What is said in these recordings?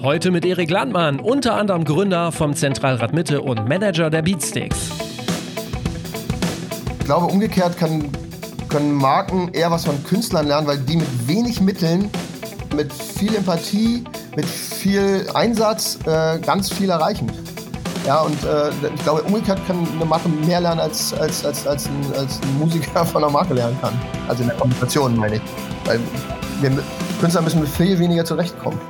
Heute mit Erik Landmann, unter anderem Gründer vom Zentralrat Mitte und Manager der Beatsticks. Ich glaube, umgekehrt kann, können Marken eher was von Künstlern lernen, weil die mit wenig Mitteln, mit viel Empathie, mit viel Einsatz äh, ganz viel erreichen. Ja, und äh, ich glaube, umgekehrt kann eine Marke mehr lernen, als, als, als, als, ein, als ein Musiker von einer Marke lernen kann. Also in der Kommunikation, meine ich. Weil wir Künstler müssen mit viel weniger zurechtkommen.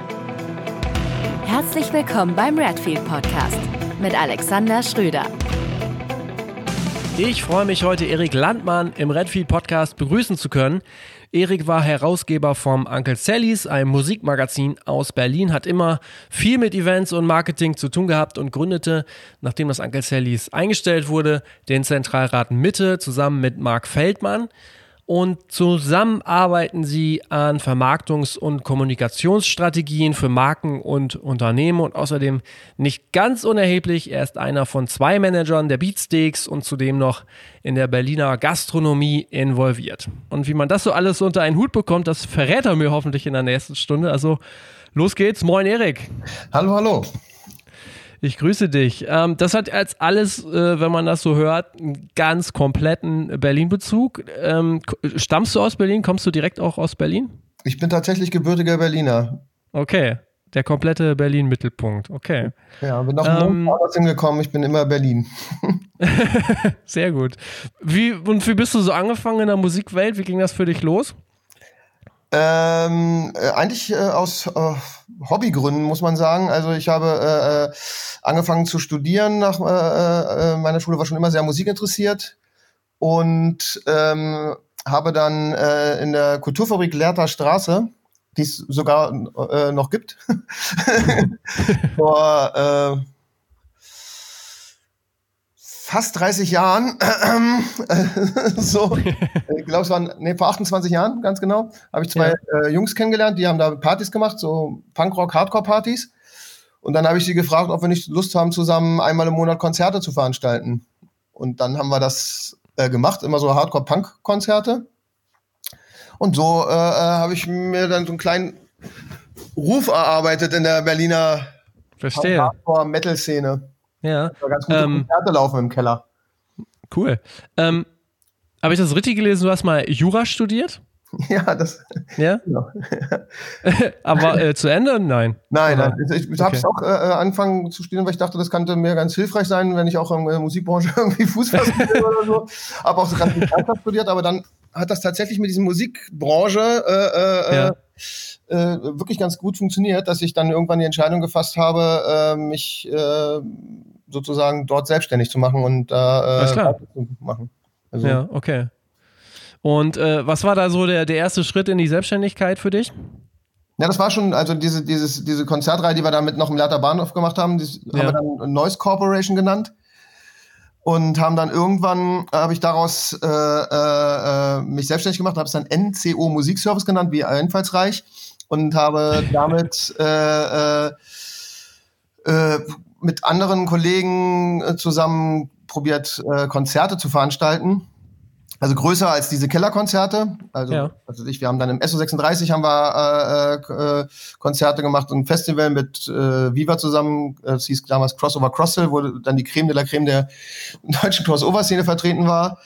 Herzlich willkommen beim Redfield Podcast mit Alexander Schröder. Ich freue mich heute, Erik Landmann im Redfield Podcast begrüßen zu können. Erik war Herausgeber vom Uncle Sallys, einem Musikmagazin aus Berlin, hat immer viel mit Events und Marketing zu tun gehabt und gründete, nachdem das Uncle Sallys eingestellt wurde, den Zentralrat Mitte zusammen mit Marc Feldmann und zusammen arbeiten sie an Vermarktungs- und Kommunikationsstrategien für Marken und Unternehmen und außerdem nicht ganz unerheblich, er ist einer von zwei Managern der Beatsteaks und zudem noch in der Berliner Gastronomie involviert. Und wie man das so alles unter einen Hut bekommt, das verrät er mir hoffentlich in der nächsten Stunde. Also los geht's. Moin Erik. Hallo, hallo. Ich grüße dich. Ähm, das hat als alles, äh, wenn man das so hört, einen ganz kompletten Berlin-Bezug. Ähm, stammst du aus Berlin? Kommst du direkt auch aus Berlin? Ich bin tatsächlich gebürtiger Berliner. Okay. Der komplette Berlin-Mittelpunkt. Okay. Ja, bin nach ähm, Mond hingekommen. Ich bin immer Berlin. Sehr gut. Wie, und wie bist du so angefangen in der Musikwelt? Wie ging das für dich los? Ähm, äh, eigentlich äh, aus äh, Hobbygründen muss man sagen. Also ich habe äh, äh angefangen zu studieren nach äh, äh, meiner Schule, war schon immer sehr musikinteressiert und ähm, habe dann äh, in der Kulturfabrik Lehrter Straße, die es sogar äh, noch gibt, vor äh, fast 30 Jahren, äh, so, ich glaube, es waren, nee, vor 28 Jahren, ganz genau, habe ich zwei ja. äh, Jungs kennengelernt, die haben da Partys gemacht, so Punkrock, Hardcore-Partys. Und dann habe ich sie gefragt, ob wir nicht Lust haben, zusammen einmal im Monat Konzerte zu veranstalten. Und dann haben wir das äh, gemacht, immer so Hardcore-Punk-Konzerte. Und so äh, äh, habe ich mir dann so einen kleinen Ruf erarbeitet in der Berliner Hardcore-Metal-Szene. Ja. Ganz gute ähm, Konzerte laufen im Keller. Cool. Ähm, Habe ich das richtig gelesen? Du hast mal Jura studiert? Ja, das. Ja. Genau. Aber äh, zu Ende? Nein. Nein, nein. Ich, ich habe es auch äh, äh, angefangen zu studieren, weil ich dachte, das könnte mir ganz hilfreich sein, wenn ich auch in der Musikbranche irgendwie Fuß fassen will oder so. Habe auch so ganz viel studiert, aber dann hat das tatsächlich mit dieser Musikbranche äh, äh, ja. Äh, wirklich ganz gut funktioniert, dass ich dann irgendwann die Entscheidung gefasst habe, äh, mich äh, sozusagen dort selbstständig zu machen und da äh, zu machen. Also, ja, okay. Und äh, was war da so der, der erste Schritt in die Selbstständigkeit für dich? Ja, das war schon, also diese, dieses, diese Konzertreihe, die wir damit noch im Leiter Bahnhof gemacht haben, die ja. haben wir dann Noise Corporation genannt und haben dann irgendwann äh, habe ich daraus äh, äh, äh mich selbstständig gemacht, habe es dann NCO Musikservice genannt, wie einfallsreich und habe damit äh, äh, äh, mit anderen Kollegen zusammen probiert Konzerte zu veranstalten also größer als diese Kellerkonzerte. Also, ja. also ich, wir haben dann im SO36 haben wir äh, äh, Konzerte gemacht und ein Festival mit äh, Viva zusammen. Es hieß damals Crossover Crosshill, wo dann die Creme de la Creme der deutschen Crossover-Szene vertreten war.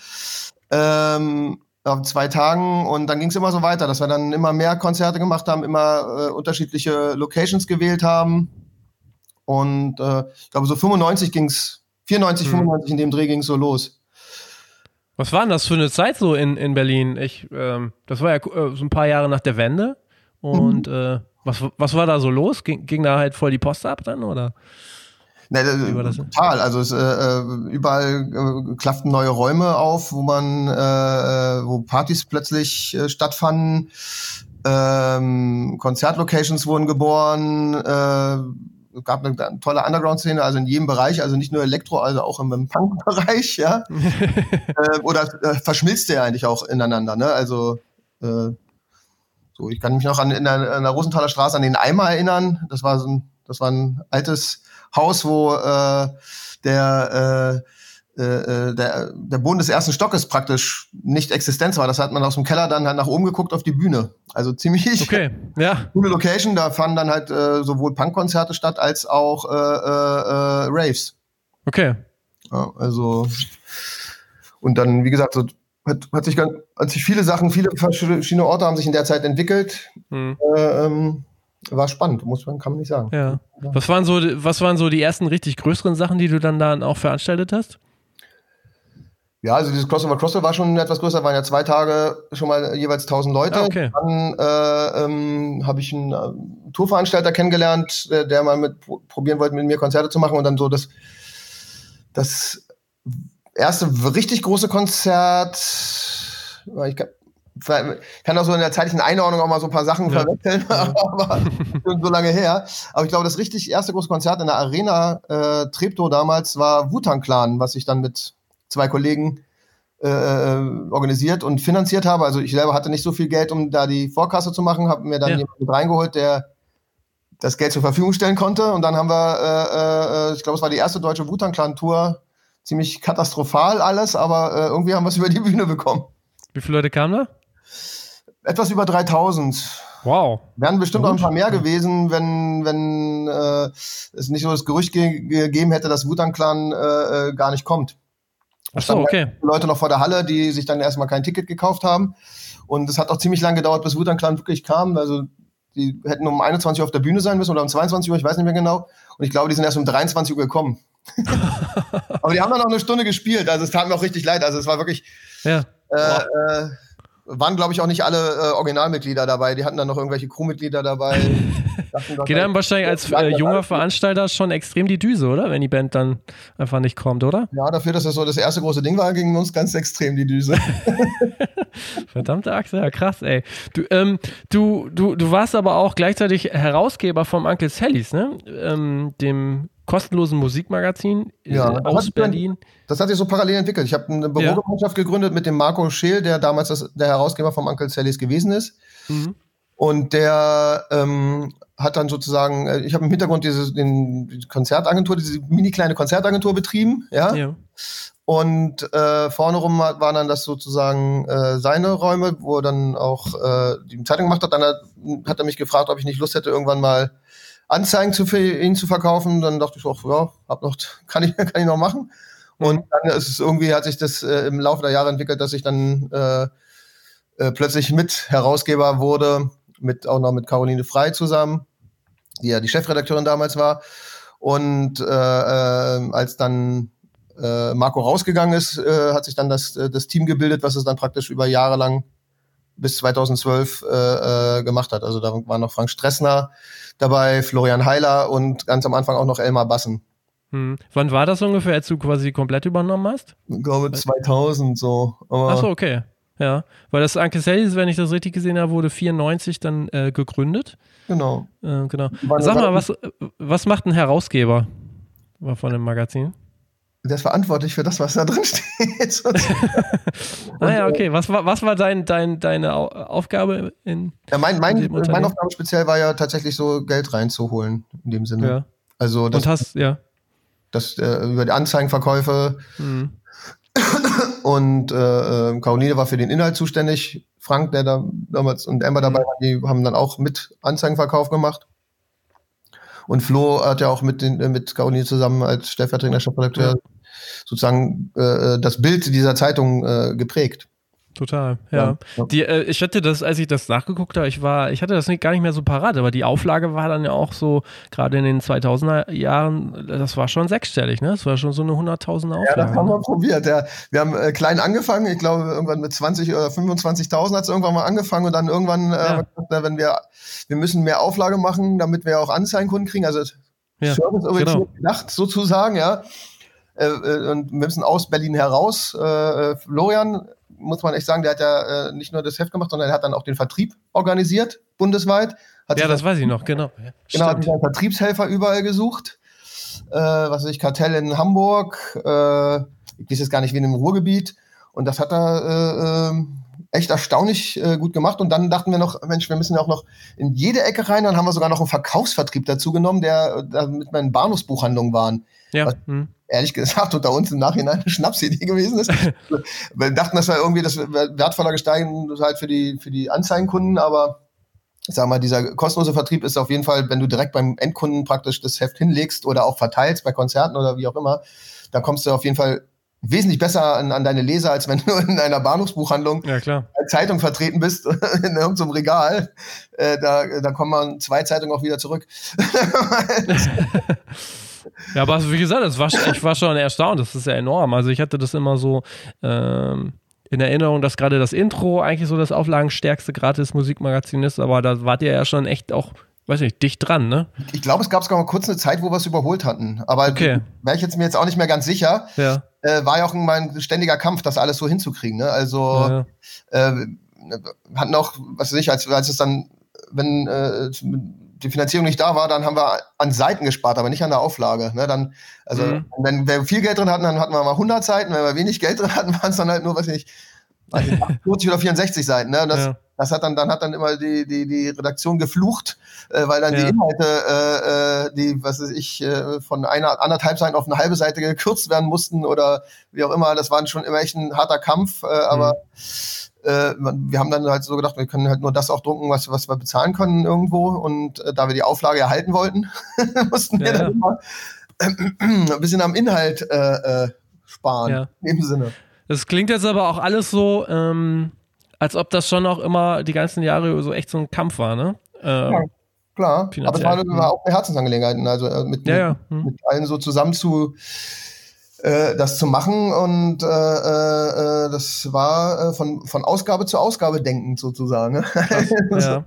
Ähm, auf zwei Tagen und dann ging es immer so weiter, dass wir dann immer mehr Konzerte gemacht haben, immer äh, unterschiedliche Locations gewählt haben. Und äh, ich glaube, so 95 ging's, 94, mhm. 95 in dem Dreh ging's so los. Was war denn das für eine Zeit so in, in Berlin? Ich, ähm, das war ja äh, so ein paar Jahre nach der Wende. Und mhm. äh, was, was war da so los? Ging, ging da halt voll die Post ab dann, oder? Ne, total. Also es, äh, äh, überall äh, klafften neue Räume auf, wo man, äh, äh wo Partys plötzlich äh, stattfanden. Ähm, Konzertlocations wurden geboren. Äh, gab eine, eine tolle Underground-Szene, also in jedem Bereich, also nicht nur Elektro, also auch im, im Punk-Bereich, ja. äh, oder äh, verschmilzt der eigentlich auch ineinander, ne? Also äh, so, ich kann mich noch an in der, in der Rosenthaler Straße an den Eimer erinnern. Das war so ein, das war ein altes Haus, wo äh, der äh, äh, der, der Boden des ersten Stockes praktisch nicht Existenz war. Das hat man aus dem Keller dann halt nach oben geguckt auf die Bühne. Also ziemlich okay. ja. coole Location. Da fanden dann halt äh, sowohl Punkkonzerte statt als auch äh, äh, äh, Raves. Okay. Ja, also und dann, wie gesagt, so hat, hat sich ganz, hat sich viele Sachen, viele verschiedene Orte haben sich in der Zeit entwickelt. Hm. Äh, ähm, war spannend, muss man, kann man nicht sagen. Ja. Was waren so, was waren so die ersten richtig größeren Sachen, die du dann da auch veranstaltet hast? Ja, also dieses Crossover Crossover war schon etwas größer, waren ja zwei Tage schon mal jeweils 1000 Leute. Ah, okay. Dann äh, ähm, habe ich einen äh, Tourveranstalter kennengelernt, der, der mal mit probieren wollte, mit mir Konzerte zu machen und dann so das, das erste richtig große Konzert, ich kann, kann auch so in der zeitlichen Einordnung auch mal so ein paar Sachen ja. verwechseln, aber so lange her. Aber ich glaube, das richtig erste große Konzert in der Arena äh, Treptow damals war Wutan Clan, was ich dann mit zwei Kollegen äh, äh, organisiert und finanziert habe. Also ich selber hatte nicht so viel Geld, um da die Vorkasse zu machen, habe mir dann ja. jemanden reingeholt, der das Geld zur Verfügung stellen konnte. Und dann haben wir, äh, äh, ich glaube, es war die erste deutsche Wutan Clan Tour, ziemlich katastrophal alles, aber äh, irgendwie haben wir es über die Bühne bekommen. Wie viele Leute kamen da? Etwas über 3000. Wow. Wären bestimmt noch ein paar mehr gewesen, wenn, wenn äh, es nicht so das Gerücht ge gegeben hätte, dass Wutan Clan äh, gar nicht kommt. Ach so, okay. Leute noch vor der Halle, die sich dann erstmal kein Ticket gekauft haben. Und es hat auch ziemlich lange gedauert, bis Wutan Clan wirklich kam. Also die hätten um 21 Uhr auf der Bühne sein müssen oder um 22 Uhr, ich weiß nicht mehr genau. Und ich glaube, die sind erst um 23 Uhr gekommen. Aber die haben dann noch eine Stunde gespielt. Also es tat mir auch richtig leid. Also es war wirklich. Ja. Äh, äh, waren, glaube ich, auch nicht alle äh, Originalmitglieder dabei. Die hatten dann noch irgendwelche Crewmitglieder dabei. Geht dann wahrscheinlich als äh, junger Veranstalter schon extrem die Düse, oder? Wenn die Band dann einfach nicht kommt, oder? Ja, dafür, dass das so das erste große Ding war, ging uns ganz extrem die Düse. Verdammte Achse, ja krass, ey. Du, ähm, du, du, du warst aber auch gleichzeitig Herausgeber vom Uncle Sallys, ne? Ähm, dem kostenlosen Musikmagazin äh, ja, aus Berlin. Dann, das hat sich so parallel entwickelt. Ich habe eine Bürogemeinschaft ja. gegründet mit dem Marco Scheel, der damals das, der Herausgeber vom Uncle Sallys gewesen ist. Mhm. Und der ähm, hat dann sozusagen, äh, ich habe im Hintergrund diese den, Konzertagentur, diese mini kleine Konzertagentur betrieben, ja. ja. Und äh, vorne rum waren dann das sozusagen äh, seine Räume, wo er dann auch äh, die Zeitung gemacht hat. Dann hat, hat er mich gefragt, ob ich nicht Lust hätte, irgendwann mal Anzeigen zu, für ihn zu verkaufen. Dann dachte ich auch, ja, hab noch, kann ich, kann ich noch machen. Und mhm. dann ist es irgendwie, hat sich das äh, im Laufe der Jahre entwickelt, dass ich dann äh, äh, plötzlich mit Herausgeber wurde, mit auch noch mit Caroline Frei zusammen, die ja die Chefredakteurin damals war. Und äh, äh, als dann äh, Marco rausgegangen ist, hat sich dann das, das Team gebildet, was es dann praktisch über Jahre lang bis 2012 äh, äh, gemacht hat. Also da war noch Frank Stressner dabei, Florian Heiler und ganz am Anfang auch noch Elmar Bassen. Hm. Wann war das ungefähr, als du quasi komplett übernommen hast? Ich glaube 2000 so. Achso, okay. Ja, weil das Uncle Sallys, wenn ich das richtig gesehen habe, wurde 94 dann äh, gegründet. Genau. Äh, genau. Sag mal, was, was macht ein Herausgeber von dem Magazin? Der ist verantwortlich für das, was da drin steht. naja, ah okay. Was war, was war dein, dein, deine Aufgabe in. Ja, mein, mein, meine Aufgabe speziell war ja tatsächlich so Geld reinzuholen, in dem Sinne. Ja. Also das, Und hast, ja. Das, äh, über die Anzeigenverkäufe. Mhm. Und äh, äh, Caroline war für den Inhalt zuständig. Frank, der da damals und Emma dabei mhm. waren, die haben dann auch mit Anzeigenverkauf gemacht. Und Flo hat ja auch mit, den, mit Caroline zusammen als stellvertretender Chefredakteur ja. Sozusagen äh, das Bild dieser Zeitung äh, geprägt. Total, ja. ja. Die, äh, ich hatte das, als ich das nachgeguckt habe, ich war, ich hatte das nicht, gar nicht mehr so parat, aber die Auflage war dann ja auch so, gerade in den 2000er Jahren, das war schon sechsstellig, ne? Das war schon so eine 100.000er Auflage. Ja, das haben wir probiert, ja. Wir haben äh, klein angefangen, ich glaube, irgendwann mit 20 oder 25.000 hat es irgendwann mal angefangen und dann irgendwann, äh, ja. wenn wir, wir müssen mehr Auflage machen, damit wir auch Anzeigenkunden kriegen, also ja, Service-orientiert genau. gedacht sozusagen, ja. Äh, äh, und wir müssen aus Berlin heraus. Äh, Florian muss man echt sagen, der hat ja äh, nicht nur das Heft gemacht, sondern er hat dann auch den Vertrieb organisiert, bundesweit. Hat ja, das weiß ich noch, genau. Ja, genau, hat einen Vertriebshelfer überall gesucht. Äh, was weiß ich, Kartell in Hamburg, äh, ich weiß jetzt gar nicht, wie in dem Ruhrgebiet. Und das hat er äh, echt erstaunlich äh, gut gemacht. Und dann dachten wir noch, Mensch, wir müssen ja auch noch in jede Ecke rein. Dann haben wir sogar noch einen Verkaufsvertrieb dazu genommen, der da mit meinen Bahnhofsbuchhandlungen waren. Ja. Was, hm. Ehrlich gesagt, unter uns im Nachhinein eine Schnapsidee gewesen ist. wir dachten, das war irgendwie das wertvoller gestiegen halt für die, für die Anzeigenkunden, aber ich sag mal, dieser kostenlose Vertrieb ist auf jeden Fall, wenn du direkt beim Endkunden praktisch das Heft hinlegst oder auch verteilst bei Konzerten oder wie auch immer, da kommst du auf jeden Fall wesentlich besser an, an deine Leser, als wenn du in einer Bahnhofsbuchhandlung ja, klar. Zeitung vertreten bist, in irgendeinem Regal. Äh, da, da kommen man zwei Zeitungen auch wieder zurück. ja, aber wie gesagt, das war, ich war schon erstaunt, das ist ja enorm. Also ich hatte das immer so ähm, in Erinnerung, dass gerade das Intro eigentlich so das auflagenstärkste gratis Musikmagazin ist, aber da wart ihr ja schon echt auch weiß nicht, dicht dran, ne? Ich glaube, es gab sogar mal kurz eine Zeit, wo wir es überholt hatten. Aber okay. wäre ich jetzt mir jetzt auch nicht mehr ganz sicher. Ja. Äh, war ja auch mein ständiger Kampf, das alles so hinzukriegen. Ne? Also ja. äh, hatten auch, was weiß ich, als, als es dann, wenn äh, die Finanzierung nicht da war, dann haben wir an Seiten gespart, aber nicht an der Auflage. Ne? Dann, also mhm. wenn wir viel Geld drin hatten, dann hatten wir mal 100 Seiten. Wenn wir wenig Geld drin hatten, waren es dann halt nur, weiß ich, 40 oder 64 Seiten. Ne? Und das, ja. das hat dann, dann hat dann immer die, die, die Redaktion geflucht, äh, weil dann ja. die Inhalte, äh, äh, die, was weiß ich, äh, von einer anderthalb Seiten auf eine halbe Seite gekürzt werden mussten oder wie auch immer. Das war schon immer echt ein harter Kampf, äh, aber mhm. Äh, wir haben dann halt so gedacht, wir können halt nur das auch drucken, was, was wir bezahlen können irgendwo. Und äh, da wir die Auflage erhalten wollten, mussten wir ja, dann immer äh, ein bisschen am Inhalt äh, äh, sparen. Ja. In dem Sinne. Das klingt jetzt aber auch alles so, ähm, als ob das schon auch immer die ganzen Jahre so echt so ein Kampf war, ne? Ähm, ja, klar. Aber es war, war, auch eine Herzensangelegenheit, also äh, mit, ja, ja. Hm. mit allen so zusammen zu äh, das zu machen und äh, äh, das war äh, von, von Ausgabe zu Ausgabe denkend sozusagen. Ne? ja.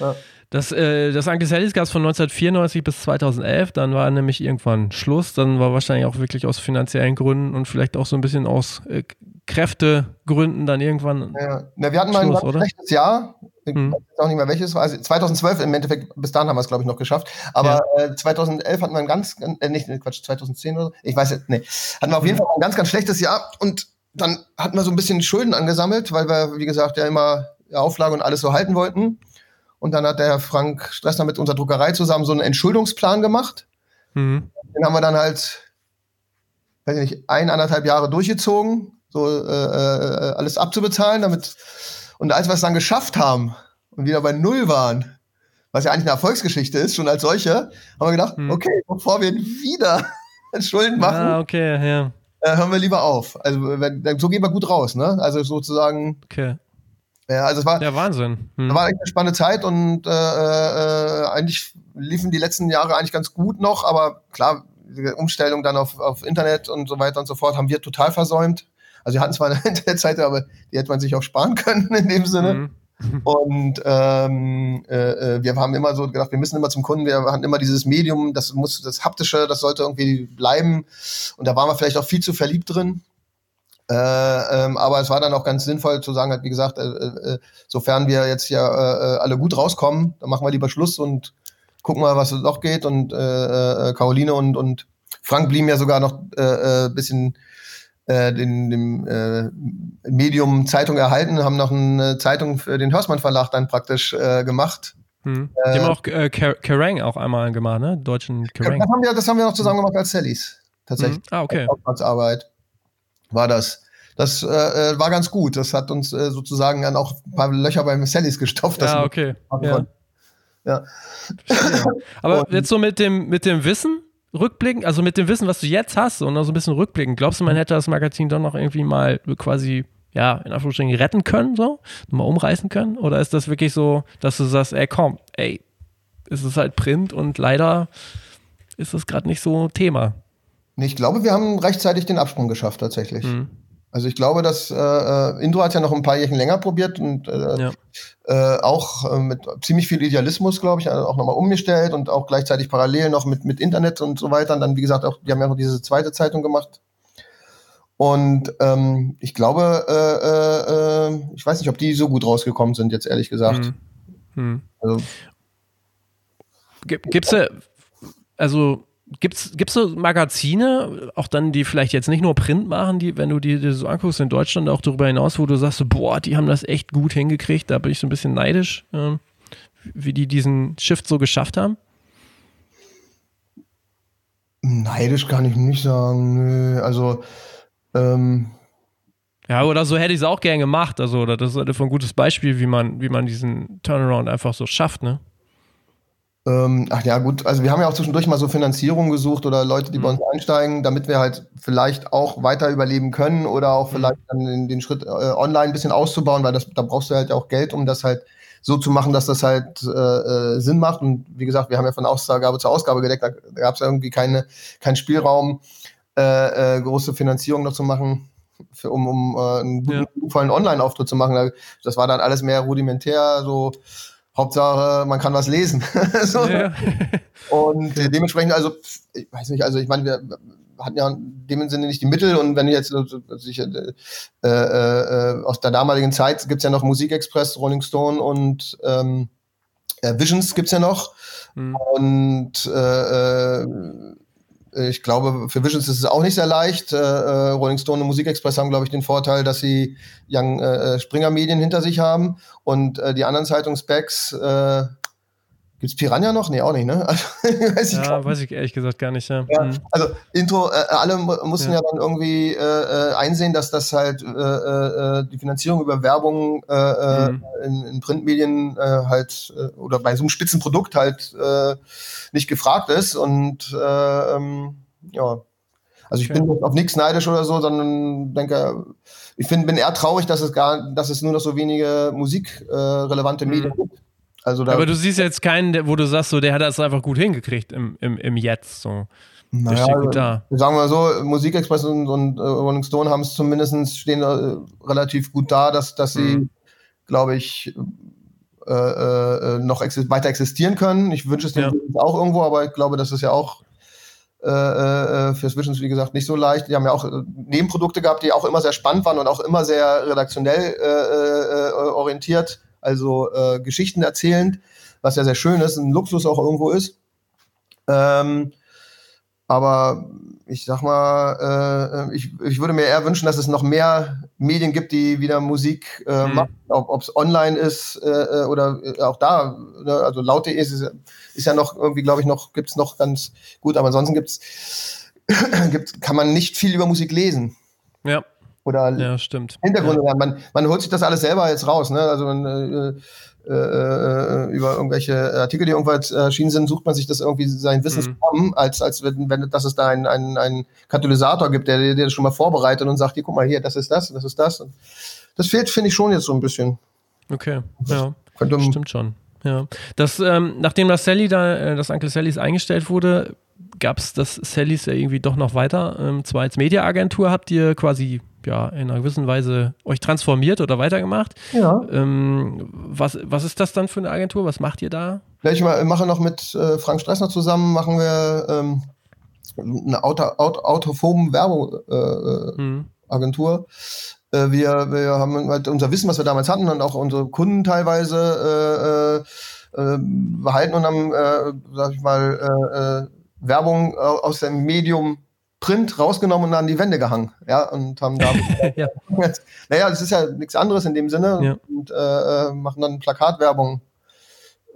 ja. Das, äh, das Uncle Sallys gab es von 1994 bis 2011, dann war nämlich irgendwann Schluss, dann war wahrscheinlich auch wirklich aus finanziellen Gründen und vielleicht auch so ein bisschen aus äh, Kräftegründen dann irgendwann. Ja. Na, wir hatten mal Schluss, ein schlechtes Jahr, ich hm. weiß auch nicht mehr welches war, also 2012 im Endeffekt, bis dahin haben wir es glaube ich noch geschafft, aber ja. äh, 2011 hatten wir ein ganz, äh, nicht, Quatsch, 2010 oder so, ich weiß jetzt, nee, hatten wir auf jeden Fall ein ganz, ganz schlechtes Jahr und dann hatten wir so ein bisschen Schulden angesammelt, weil wir, wie gesagt, ja immer Auflage und alles so halten wollten. Und dann hat der Herr Frank Stressner mit unserer Druckerei zusammen so einen Entschuldungsplan gemacht. Mhm. Den haben wir dann halt, weiß ich nicht, ein, anderthalb Jahre durchgezogen, so äh, äh, alles abzubezahlen, damit. Und als wir es dann geschafft haben und wieder bei Null waren, was ja eigentlich eine Erfolgsgeschichte ist, schon als solche, haben wir gedacht, mhm. okay, bevor wir wieder Schulden machen, ah, okay, ja. äh, hören wir lieber auf. Also wenn, so gehen wir gut raus, ne? Also sozusagen. Okay. Ja, also es war, ja, Wahnsinn. Hm. war echt eine spannende Zeit und äh, äh, eigentlich liefen die letzten Jahre eigentlich ganz gut noch, aber klar, die Umstellung dann auf, auf Internet und so weiter und so fort haben wir total versäumt. Also wir hatten zwar eine Internetseite, aber die hätte man sich auch sparen können in dem Sinne. Mhm. Und ähm, äh, äh, wir haben immer so gedacht, wir müssen immer zum Kunden, wir hatten immer dieses Medium, das muss das haptische, das sollte irgendwie bleiben. Und da waren wir vielleicht auch viel zu verliebt drin. Äh, ähm, aber es war dann auch ganz sinnvoll zu sagen, halt, wie gesagt, äh, äh, sofern wir jetzt ja äh, alle gut rauskommen, dann machen wir lieber Schluss und gucken mal, was noch geht. Und äh, Caroline und, und Frank blieben ja sogar noch äh, bisschen äh, den, dem äh, Medium Zeitung erhalten, haben noch eine Zeitung für den Hörsmann Verlag dann praktisch äh, gemacht. Hm. Die haben auch äh, Kerrang auch einmal gemacht, ne? Deutschen Kerrang. Das haben wir, das haben wir noch zusammen gemacht als Sallys. Tatsächlich. Hm. Ah, okay. Als Arbeit war das. Das äh, äh, war ganz gut. Das hat uns äh, sozusagen dann auch ein paar Löcher beim Sallys gestopft. Ja, okay. Ja. ja. Aber und, jetzt so mit dem, mit dem Wissen, rückblicken, also mit dem Wissen, was du jetzt hast und noch so ein bisschen rückblicken, glaubst du, man hätte das Magazin doch noch irgendwie mal quasi, ja, in Anführungsstrichen retten können, so? Mal umreißen können? Oder ist das wirklich so, dass du sagst, ey, komm, ey, es ist halt Print und leider ist das gerade nicht so Thema? Ich glaube, wir haben rechtzeitig den Absprung geschafft, tatsächlich. Mhm. Also ich glaube, dass äh, äh, Indro hat ja noch ein paar Jährchen länger probiert und äh, ja. äh, auch äh, mit ziemlich viel Idealismus, glaube ich, also auch nochmal umgestellt und auch gleichzeitig parallel noch mit, mit Internet und so weiter. Und dann, wie gesagt, auch, die haben ja noch diese zweite Zeitung gemacht. Und ähm, ich glaube, äh, äh, äh, ich weiß nicht, ob die so gut rausgekommen sind, jetzt ehrlich gesagt. Hm. Hm. Also, Gibt's ja, also Gibt es so Magazine, auch dann, die vielleicht jetzt nicht nur Print machen, die, wenn du die dir so anguckst in Deutschland, auch darüber hinaus, wo du sagst, so, boah, die haben das echt gut hingekriegt, da bin ich so ein bisschen neidisch, äh, wie die diesen Shift so geschafft haben? Neidisch kann ich nicht sagen, nö. Also, ähm, ja, oder so hätte ich es auch gern gemacht. Also, oder das ist einfach ein gutes Beispiel, wie man, wie man diesen Turnaround einfach so schafft, ne? Ähm, ach ja, gut, also wir haben ja auch zwischendurch mal so Finanzierung gesucht oder Leute, die mhm. bei uns einsteigen, damit wir halt vielleicht auch weiter überleben können oder auch mhm. vielleicht dann den, den Schritt äh, online ein bisschen auszubauen, weil das, da brauchst du halt auch Geld, um das halt so zu machen, dass das halt äh, äh, Sinn macht. Und wie gesagt, wir haben ja von Ausgabe zu Ausgabe gedeckt, da gab es irgendwie keine, keinen Spielraum, äh, äh, große Finanzierung noch zu machen. Für, um, um äh, einen guten, ja. vollen Online-Auftritt zu machen. Das war dann alles mehr rudimentär, so Hauptsache, man kann was lesen. so. ja. Und dementsprechend, also, ich weiß nicht, also ich meine, wir hatten ja in dem Sinne nicht die Mittel und wenn jetzt also ich, äh, äh, äh, aus der damaligen Zeit gibt's ja noch Musikexpress, Rolling Stone und ähm, äh, Visions gibt's ja noch. Mhm. Und äh, äh, ich glaube, für Visions ist es auch nicht sehr leicht. Äh, äh Rolling Stone und Musikexpress haben, glaube ich, den Vorteil, dass sie Young äh, Springer Medien hinter sich haben und äh, die anderen Zeitungsbacks äh, Gibt's Piranha noch? Nee, auch nicht, ne? Also, weiß ich ja, weiß ich ehrlich gesagt gar nicht, ja. ja mhm. Also Intro, äh, alle mussten ja. ja, dann irgendwie äh, äh, einsehen, dass das halt äh, äh, die Finanzierung über Werbung äh, äh mhm. in, in, Printmedien äh, halt äh, oder bei so einem Spitzenprodukt halt äh, nicht gefragt ist. Und äh, ähm, ja, also ich okay. bin auf nichts neidisch oder so, sondern denke, ich find, bin eher traurig, dass es gar, dass es nur noch so wenige musikrelevante äh, Medien mhm. gibt also da, Aber du siehst jetzt keinen, wo du sagst, so, der hat das einfach gut hingekriegt im, im, im Jetzt. So. Naja, gut da. Sagen wir so, Musikexpress und, und uh, Rolling Stone haben es zumindest stehen uh, relativ gut da, dass, dass sie, mhm. glaube ich, äh, äh, noch exi weiter existieren können. Ich wünsche es denen ja. auch irgendwo, aber ich glaube, das ist ja auch äh, äh, für Visions, wie gesagt, nicht so leicht. Die haben ja auch Nebenprodukte gehabt, die auch immer sehr spannend waren und auch immer sehr redaktionell orientiert also äh, Geschichten erzählend, was ja sehr schön ist, ein Luxus auch irgendwo ist. Ähm, aber ich sag mal, äh, ich, ich würde mir eher wünschen, dass es noch mehr Medien gibt, die wieder Musik äh, mhm. machen, ob es online ist äh, äh oder äh, auch da, ne? also laut.de ist, ist ja noch irgendwie, glaube ich, noch, gibt es noch ganz gut, aber ansonsten gibt's, gibt, kann man nicht viel über Musik lesen. Ja oder ja. Hintergründe ja. Man, man holt sich das alles selber jetzt raus. Ne? Also man, äh, äh, über irgendwelche Artikel, die irgendwann erschienen sind, sucht man sich das irgendwie sein Wissen mhm. als, als wenn, wenn dass es da einen, einen, einen Katalysator gibt, der, der das schon mal vorbereitet und sagt, hier, guck mal hier, das ist das, das ist das. Und das fehlt, finde ich, schon jetzt so ein bisschen. Okay, ja. Könnte, Stimmt schon. Ja. Das, ähm, nachdem das Sally da, äh, das Uncle Sallys eingestellt wurde, gab es das Sallys ja irgendwie doch noch weiter. Ähm, zwar als Mediaagentur habt ihr quasi ja, in einer gewissen Weise euch transformiert oder weitergemacht. Ja. Ähm, was, was ist das dann für eine Agentur? Was macht ihr da? Ja, ich mache noch mit äh, Frank Stressner zusammen, machen wir ähm, eine Auto, Auto, autophoben Werbeagentur. Äh, mhm. äh, wir, wir haben halt unser Wissen, was wir damals hatten, und auch unsere Kunden teilweise äh, äh, behalten und haben, äh, sag ich mal, Werbung aus dem Medium Print rausgenommen und an die Wände gehangen. Ja, und haben da. ja. naja, das ist ja nichts anderes in dem Sinne ja. und äh, äh machen dann Plakatwerbung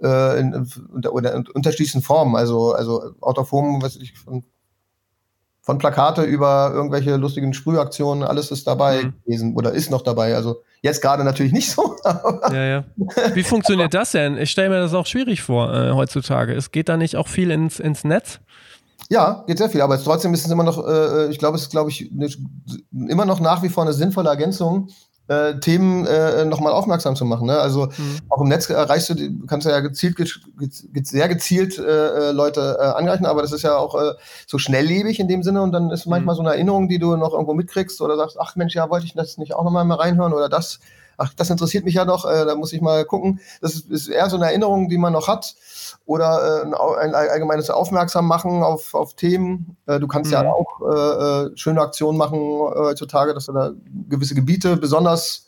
äh, in, in, oder in unterschiedlichen Formen. Also, also out of home, was ich, von, von Plakate über irgendwelche lustigen Sprühaktionen, alles ist dabei mhm. gewesen oder ist noch dabei. Also jetzt gerade natürlich nicht so. ja, ja. Wie funktioniert das denn? Ich stelle mir das auch schwierig vor äh, heutzutage. Es geht da nicht auch viel ins, ins Netz? Ja, geht sehr viel, aber trotzdem ist es immer noch, äh, äh ich glaube, es ist, glaube ich, ne, immer noch nach wie vor eine sinnvolle Ergänzung, äh, Themen äh, nochmal aufmerksam zu machen. Ne? Also mhm. auch im Netz erreichst du, kannst du ja gezielt, ge sehr gezielt äh, äh, Leute äh, angreifen, aber das ist ja auch äh, so schnelllebig in dem Sinne und dann ist manchmal mhm. so eine Erinnerung, die du noch irgendwo mitkriegst oder sagst, ach Mensch, ja, wollte ich das nicht auch nochmal mal reinhören oder das, ach, das interessiert mich ja noch, äh, da muss ich mal gucken. Das ist, ist eher so eine Erinnerung, die man noch hat oder äh, ein allgemeines Aufmerksam machen auf, auf Themen. Äh, du kannst mhm. ja auch äh, äh, schöne Aktionen machen äh, heutzutage, dass du da gewisse Gebiete besonders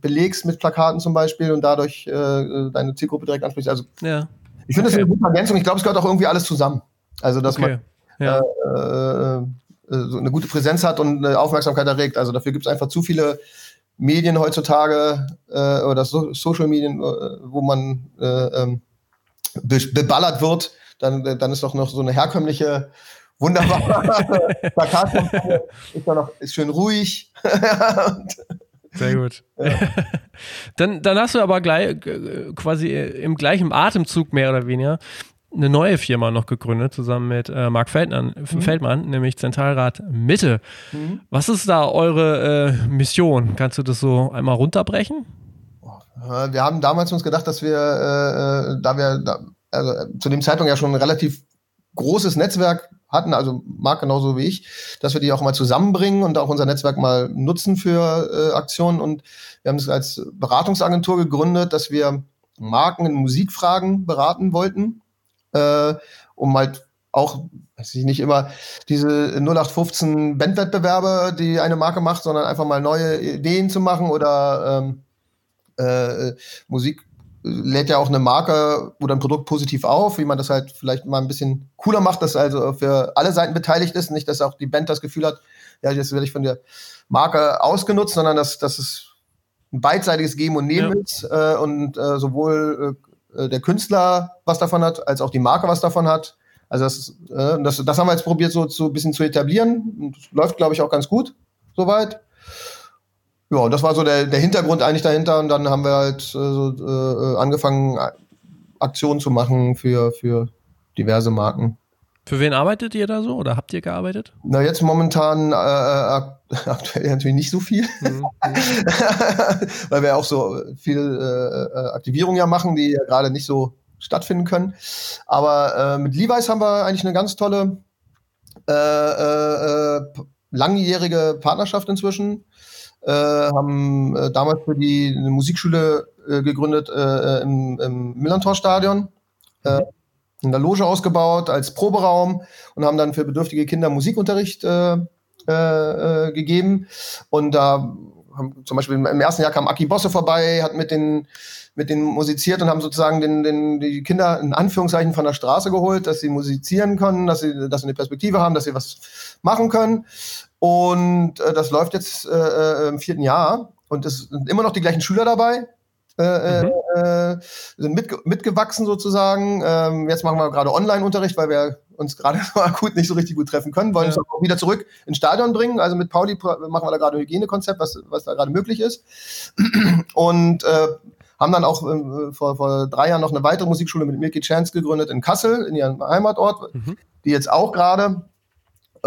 belegst mit Plakaten zum Beispiel und dadurch deine Zielgruppe direkt ansprichst. Also ja. Ich finde, okay. das eine gute Ergänzung. Ich glaube, es gehört auch irgendwie alles zusammen. Also, dass okay. man ja. Äh, so eine gute Präsenz hat und eine Aufmerksamkeit erregt. Also dafür gibt es einfach zu viele Medien heutzutage äh, oder so Social Medien, äh, wo man äh, ähm, be beballert wird. Dann, dann ist doch noch so eine herkömmliche wunderbare Plakatkampagne. ist doch noch ist schön ruhig. Sehr gut. Ja. dann, dann hast du aber gleich äh, quasi im gleichen Atemzug mehr oder weniger eine neue Firma noch gegründet, zusammen mit äh, Marc Feldmann, mhm. Feldmann, nämlich Zentralrat Mitte. Mhm. Was ist da eure äh, Mission? Kannst du das so einmal runterbrechen? Wir haben damals uns gedacht, dass wir, äh, äh, da wir da, also, zu dem Zeitpunkt ja schon ein relativ großes Netzwerk hatten, also Marc genauso wie ich, dass wir die auch mal zusammenbringen und auch unser Netzwerk mal nutzen für äh, Aktionen. Und wir haben es als Beratungsagentur gegründet, dass wir Marken in Musikfragen beraten wollten äh, um halt auch, weiß ich nicht immer, diese 0815 Bandwettbewerbe, die eine Marke macht, sondern einfach mal neue Ideen zu machen oder ähm, äh, Musik lädt ja auch eine Marke oder ein Produkt positiv auf, wie man das halt vielleicht mal ein bisschen cooler macht, dass also für alle Seiten beteiligt ist, nicht, dass auch die Band das Gefühl hat, ja, jetzt werde ich von der Marke ausgenutzt, sondern dass, dass es ein beidseitiges Geben und Nehmen ja. ist äh, und äh, sowohl äh, der Künstler was davon hat, als auch die Marke was davon hat. Also das, äh, das, das haben wir jetzt probiert, so, so ein bisschen zu etablieren. Und läuft, glaube ich, auch ganz gut soweit. Ja, und das war so der, der Hintergrund eigentlich dahinter. Und dann haben wir halt äh, so, äh, angefangen, Aktionen zu machen für, für diverse Marken. Für wen arbeitet ihr da so oder habt ihr gearbeitet? Na, jetzt momentan äh, äh aktuell natürlich nicht so viel, mhm. weil wir auch so viel äh, äh, Aktivierung ja machen, die ja gerade nicht so stattfinden können. Aber äh, mit Levi's haben wir eigentlich eine ganz tolle äh, äh, langjährige Partnerschaft inzwischen. Äh, haben äh, damals für die eine Musikschule äh, gegründet äh, im, im Millantor-Stadion. Äh, mhm in der Loge ausgebaut als Proberaum und haben dann für bedürftige Kinder Musikunterricht äh, äh, äh, gegeben. Und da haben zum Beispiel im ersten Jahr kam Aki Bosse vorbei, hat mit den mit denen musiziert und haben sozusagen den, den, die Kinder in Anführungszeichen von der Straße geholt, dass sie musizieren können, dass sie, dass sie eine Perspektive haben, dass sie was machen können. Und äh, das läuft jetzt äh, äh im vierten Jahr und es sind immer noch die gleichen Schüler dabei. Äh, mhm. äh, sind mit, mitgewachsen sozusagen. Ähm, jetzt machen wir gerade Online-Unterricht, weil wir uns gerade so akut nicht so richtig gut treffen können, wollen ja. uns auch wieder zurück ins Stadion bringen. Also mit Pauli machen wir da gerade ein Hygienekonzept, was, was da gerade möglich ist. Und äh, haben dann auch äh, vor, vor drei Jahren noch eine weitere Musikschule mit Milky Chance gegründet in Kassel, in ihrem Heimatort, mhm. die jetzt auch gerade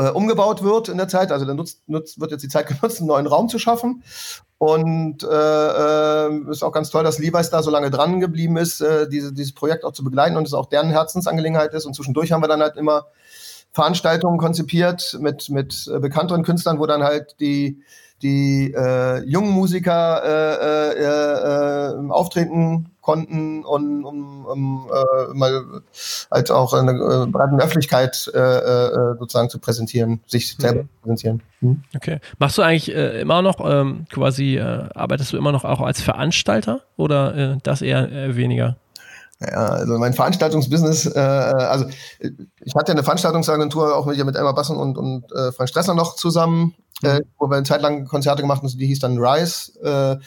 äh, umgebaut wird in der Zeit. Also da nutzt, nutzt, wird jetzt die Zeit genutzt, einen neuen Raum zu schaffen. Und äh, äh, ist auch ganz toll, dass Levi's da so lange dran geblieben ist, äh, diese, dieses Projekt auch zu begleiten und es auch deren Herzensangelegenheit ist. Und zwischendurch haben wir dann halt immer Veranstaltungen konzipiert mit, mit äh, bekannteren Künstlern, wo dann halt die, die äh, jungen Musiker äh, äh, äh, auftreten konnten und um, um äh, mal halt auch eine äh, breiten Öffentlichkeit äh, äh, sozusagen zu präsentieren, sich mhm. selber zu präsentieren. Mhm. Okay. Machst du eigentlich äh, immer noch ähm, quasi, äh, arbeitest du immer noch auch als Veranstalter oder äh, das eher äh, weniger? Ja, also mein Veranstaltungsbusiness, äh, also ich hatte ja eine Veranstaltungsagentur auch mit, mit Emma Bassen und, und äh, Frank Stressler noch zusammen, mhm. äh, wo wir eine Zeit lang Konzerte gemacht haben, die hieß dann Rise. Äh,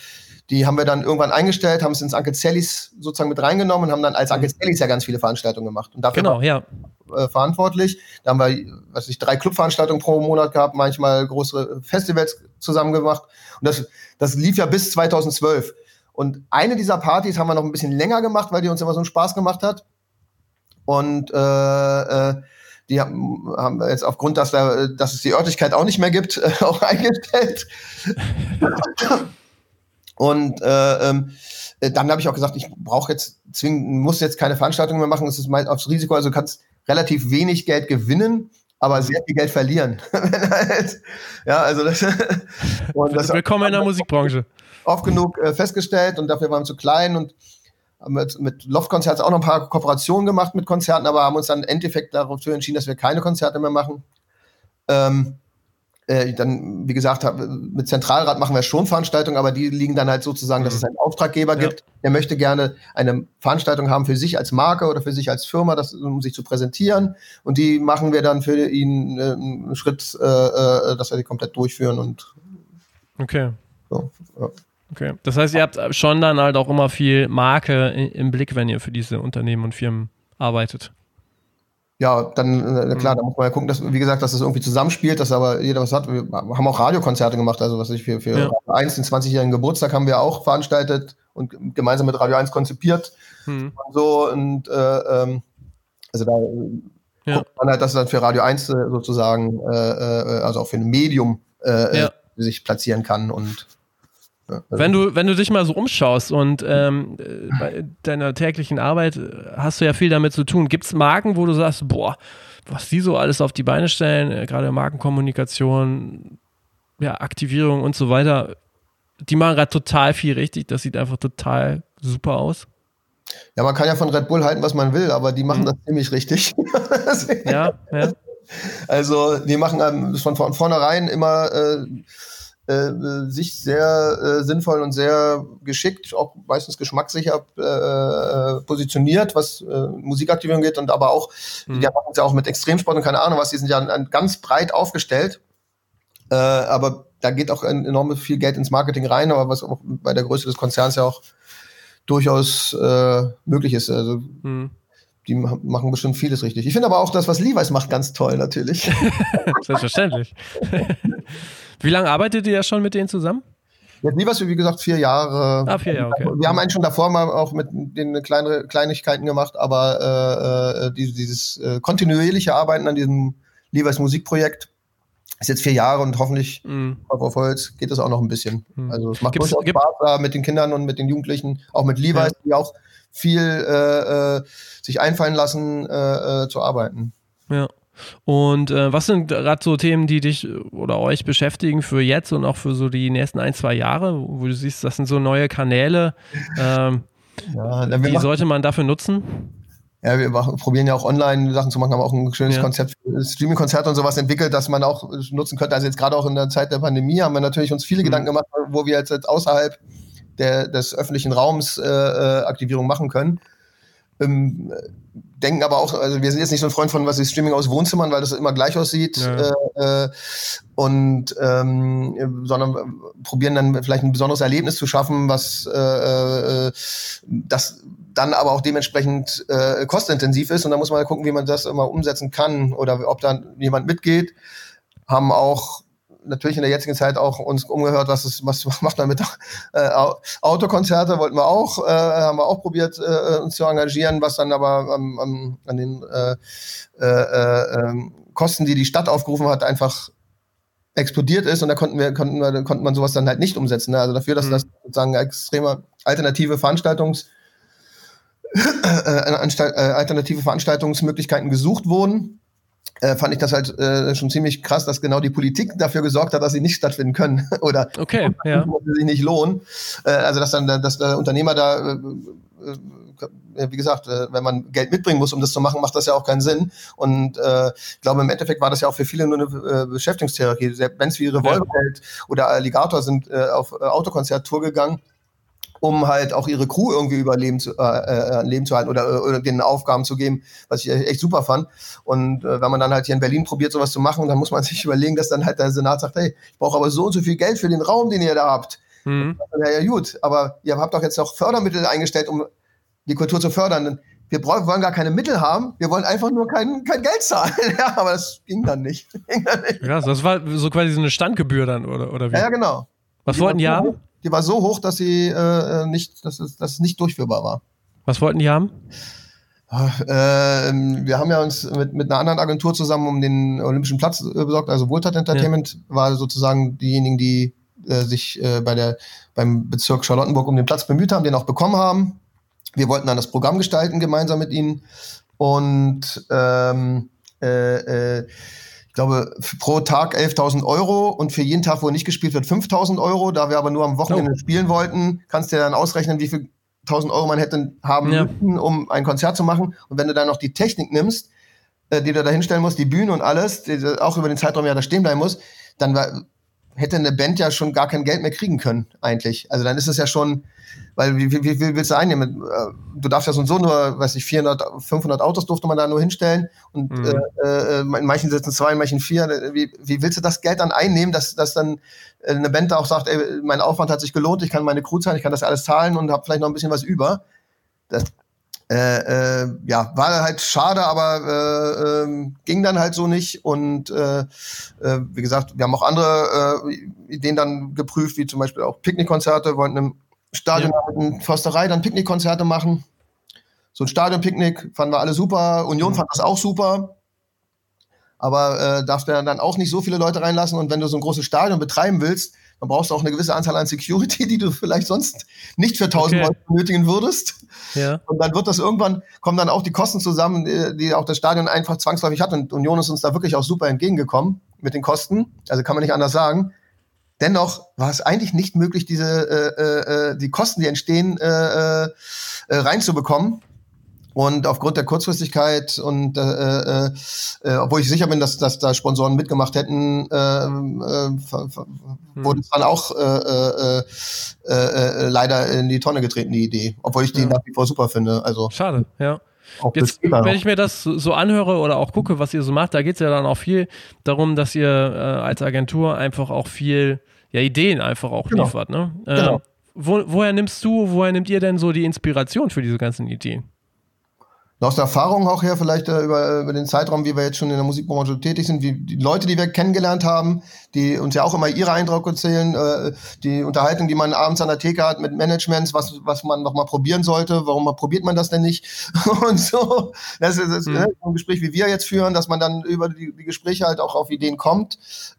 die haben wir dann irgendwann eingestellt, haben es ins Uncle Sallys sozusagen mit reingenommen und haben dann als Uncle mhm. Sallys ja ganz viele Veranstaltungen gemacht. Und dafür genau, ja. Äh, verantwortlich. Da haben wir, was ich, drei Clubveranstaltungen pro Monat gehabt, manchmal größere Festivals zusammen gemacht. Und das, das lief ja bis 2012. Und eine dieser Partys haben wir noch ein bisschen länger gemacht, weil die uns immer so einen Spaß gemacht hat. Und äh, äh, die haben, wir jetzt aufgrund, dass, da, dass es die Örtlichkeit auch nicht mehr gibt, äh, auch eingestellt. Und äh, ähm, äh, dann habe ich auch gesagt, ich brauche jetzt zwingend, muss jetzt keine Veranstaltung mehr machen. Das ist mein aufs Risiko. Also kannst relativ wenig Geld gewinnen, aber sehr viel Geld verlieren. halt, ja, also das, und das Willkommen in der Musikbranche. Oft genug äh, festgestellt und dafür waren wir zu klein und haben mit, mit Loft-Konzerts auch noch ein paar Kooperationen gemacht mit Konzerten, aber haben uns dann im Endeffekt darauf entschieden, dass wir keine Konzerte mehr machen. Ähm, äh, dann, wie gesagt, mit Zentralrat machen wir schon Veranstaltungen, aber die liegen dann halt sozusagen, mhm. dass es einen Auftraggeber ja. gibt, der möchte gerne eine Veranstaltung haben für sich als Marke oder für sich als Firma, das, um sich zu präsentieren. Und die machen wir dann für ihn äh, einen Schritt, äh, äh, dass wir die komplett durchführen und Okay. So, ja. Okay. Das heißt, ihr habt schon dann halt auch immer viel Marke im Blick, wenn ihr für diese Unternehmen und Firmen arbeitet ja, dann äh, klar, da muss man ja gucken, dass, wie gesagt, dass das irgendwie zusammenspielt, dass aber jeder was hat. Wir haben auch Radiokonzerte gemacht, also was ich für, für ja. Radio 1, den 20-jährigen Geburtstag haben wir auch veranstaltet und gemeinsam mit Radio 1 konzipiert. Mhm. Und so und äh, ähm, also da ja. guckt man halt, dass dann für Radio 1 äh, sozusagen, äh, äh, also auch für ein Medium äh, ja. sich platzieren kann und wenn du, wenn du dich mal so umschaust und ähm, bei deiner täglichen Arbeit hast du ja viel damit zu tun. Gibt es Marken, wo du sagst, boah, was die so alles auf die Beine stellen, äh, gerade Markenkommunikation, ja, Aktivierung und so weiter, die machen gerade total viel richtig. Das sieht einfach total super aus. Ja, man kann ja von Red Bull halten, was man will, aber die machen mhm. das ziemlich richtig. ja, ja. Also, die machen ähm, von, von vornherein immer äh, äh, sich sehr äh, sinnvoll und sehr geschickt, auch meistens geschmackssicher äh, äh, positioniert, was äh, Musikaktivierung geht und aber auch, mhm. die machen es ja auch mit Extremsport und keine Ahnung was, die sind ja an, an ganz breit aufgestellt. Äh, aber da geht auch enorm viel Geld ins Marketing rein, aber was auch bei der Größe des Konzerns ja auch durchaus äh, möglich ist. Also mhm die machen bestimmt vieles richtig. Ich finde aber auch das, was Levi's macht, ganz toll natürlich. Selbstverständlich. Wie lange arbeitet ihr ja schon mit denen zusammen? Jetzt Levi's, wie gesagt, vier Jahre. Ah, vier Jahre, okay. Wir haben eigentlich schon davor mal auch mit den kleinere Kleinigkeiten gemacht, aber äh, äh dieses äh, kontinuierliche Arbeiten an diesem Levi's Musikprojekt ist jetzt vier Jahre und hoffentlich mm. auf Holz geht es auch noch ein bisschen. Mm. Also es macht gibt's, durchaus gibt, Spaß da mit den Kindern und mit den Jugendlichen, auch mit Levi's, ja. die auch viel äh, äh, sich einfallen lassen, äh, zu arbeiten. Ja. Und äh, was sind gerade so Themen, die dich oder euch beschäftigen für jetzt und auch für so die nächsten ein, zwei Jahre, wo du siehst, das sind so neue Kanäle. Ähm, ja, die sollte man dafür nutzen? Ja, wir machen, probieren ja auch online Sachen zu machen, haben auch ein schönes ja. Konzept, Streaming-Konzert und sowas entwickelt, das man auch nutzen könnte. Also jetzt gerade auch in der Zeit der Pandemie haben wir natürlich uns viele mhm. Gedanken gemacht, wo wir jetzt, jetzt außerhalb der, des öffentlichen Raums äh, äh, Aktivierung machen können. Ähm, denken aber auch, also wir sind jetzt nicht so ein Freund von was ist Streaming aus Wohnzimmern, weil das immer gleich aussieht. Ja. Äh, äh, und ähm, sondern probieren dann vielleicht ein besonderes Erlebnis zu schaffen, was äh, äh, das dann aber auch dementsprechend äh, kostenintensiv ist. Und da muss man gucken, wie man das immer umsetzen kann oder ob dann jemand mitgeht. Haben auch natürlich in der jetzigen Zeit auch uns umgehört, was ist, was macht man mit äh, Autokonzerte, wollten wir auch, äh, haben wir auch probiert, äh, uns zu engagieren, was dann aber ähm, ähm, an den äh, äh, äh, ähm, Kosten, die die Stadt aufgerufen hat, einfach explodiert ist und da konnten wir, konnten wir, konnte man sowas dann halt nicht umsetzen. Ne? Also dafür, dass mhm. das sozusagen extreme alternative Veranstaltungs äh, äh, alternative Veranstaltungsmöglichkeiten gesucht wurden äh, fand ich das halt äh, schon ziemlich krass, dass genau die Politik dafür gesorgt hat, dass sie nicht stattfinden können oder okay, ja. sich nicht lohnen. Äh, also dass dann dass der Unternehmer da äh, äh, wie gesagt, äh, wenn man Geld mitbringen muss, um das zu machen, macht das ja auch keinen Sinn. Und äh, ich glaube, im Endeffekt war das ja auch für viele nur eine äh, Beschäftigungstherapie. Bands wie Revolverheld ja. oder Alligator sind äh, auf äh, Autokonzert-Tour gegangen um halt auch ihre Crew irgendwie überleben zu, äh, äh, Leben zu halten oder, oder denen Aufgaben zu geben, was ich echt super fand. Und äh, wenn man dann halt hier in Berlin probiert, sowas zu machen, dann muss man sich überlegen, dass dann halt der Senat sagt, hey, ich brauche aber so und so viel Geld für den Raum, den ihr da habt. Mhm. Ja, ja, gut, aber ihr habt doch jetzt noch Fördermittel eingestellt, um die Kultur zu fördern. Wir wollen gar keine Mittel haben, wir wollen einfach nur kein, kein Geld zahlen. ja, aber das ging dann nicht. Ja, das war so quasi so eine Standgebühr dann, oder, oder wie? Ja, ja genau. Was wollten die haben? Die war so hoch, dass sie äh, äh, nicht, dass es, dass es nicht durchführbar war. Was wollten die haben? Äh, wir haben ja uns mit, mit einer anderen Agentur zusammen um den Olympischen Platz äh, besorgt, also Wohltat Entertainment ja. war sozusagen diejenigen, die äh, sich äh, bei der, beim Bezirk Charlottenburg um den Platz bemüht haben, den auch bekommen haben. Wir wollten dann das Programm gestalten gemeinsam mit ihnen und ähm, äh, äh, glaube, pro Tag 11.000 Euro und für jeden Tag, wo nicht gespielt wird, 5.000 Euro. Da wir aber nur am Wochenende oh. spielen wollten, kannst du dir dann ausrechnen, wie viel 1.000 Euro man hätte haben ja. müssen, um ein Konzert zu machen. Und wenn du dann noch die Technik nimmst, äh, die du da hinstellen musst, die Bühne und alles, die auch über den Zeitraum ja da stehen bleiben muss, dann war, hätte eine Band ja schon gar kein Geld mehr kriegen können, eigentlich. Also dann ist es ja schon, weil wie, wie, wie willst du einnehmen? Äh, du darfst ja so und so nur, weiß ich, 400, 500 Autos durfte man da nur hinstellen und mhm. äh, äh, in manchen sitzen zwei, in manchen vier. Wie, wie willst du das Geld dann einnehmen, dass, dass dann eine Band da auch sagt, ey, mein Aufwand hat sich gelohnt, ich kann meine Crew zahlen, ich kann das alles zahlen und habe vielleicht noch ein bisschen was über. Das, äh, äh, ja, war halt schade, aber äh, äh, ging dann halt so nicht. Und äh, äh, wie gesagt, wir haben auch andere äh, Ideen dann geprüft, wie zum Beispiel auch Picknickkonzerte, wollten im Stadion ja. Försterei dann Picknickkonzerte machen. So ein Stadionpicknick fanden wir alle super. Union mhm. fand das auch super. Aber äh, darfst du dann auch nicht so viele Leute reinlassen. Und wenn du so ein großes Stadion betreiben willst, dann brauchst du auch eine gewisse Anzahl an Security, die du vielleicht sonst nicht für 1000 okay. Leute benötigen würdest. Ja. Und dann wird das irgendwann, kommen dann auch die Kosten zusammen, die auch das Stadion einfach zwangsläufig hat. Und Union ist uns da wirklich auch super entgegengekommen mit den Kosten. Also kann man nicht anders sagen. Dennoch war es eigentlich nicht möglich, diese äh, äh, äh die Kosten, die entstehen, äh, äh, reinzubekommen. Und aufgrund der Kurzfristigkeit und äh, äh, äh, obwohl ich sicher bin, dass, dass da Sponsoren mitgemacht hätten, äh, äh, wurde es dann auch äh, äh, äh, äh, leider in die Tonne getreten, die Idee. Obwohl ich die ja. nach wie vor super finde. Also Schade, ja. Jetzt, wenn ich mir das so anhöre oder auch gucke, was ihr so macht, da geht es ja dann auch viel darum, dass ihr äh, als Agentur einfach auch viel ja, Ideen einfach auch genau. liefert. Ne? Äh, genau. Wo, woher nimmst du, woher nehmt ihr denn so die Inspiration für diese ganzen Ideen? Aus der Erfahrung auch her, vielleicht äh, über, über den Zeitraum, wie wir jetzt schon in der Musikbranche tätig sind, wie die Leute, die wir kennengelernt haben, die uns ja auch immer ihre Eindrücke erzählen, äh, die Unterhaltung, die man abends an der Theke hat mit Managements, was, was man noch mal probieren sollte, warum probiert man das denn nicht? Und so, das ist, das, mhm. ne, ein Gespräch, wie wir jetzt führen, dass man dann über die, die Gespräche halt auch auf Ideen kommt,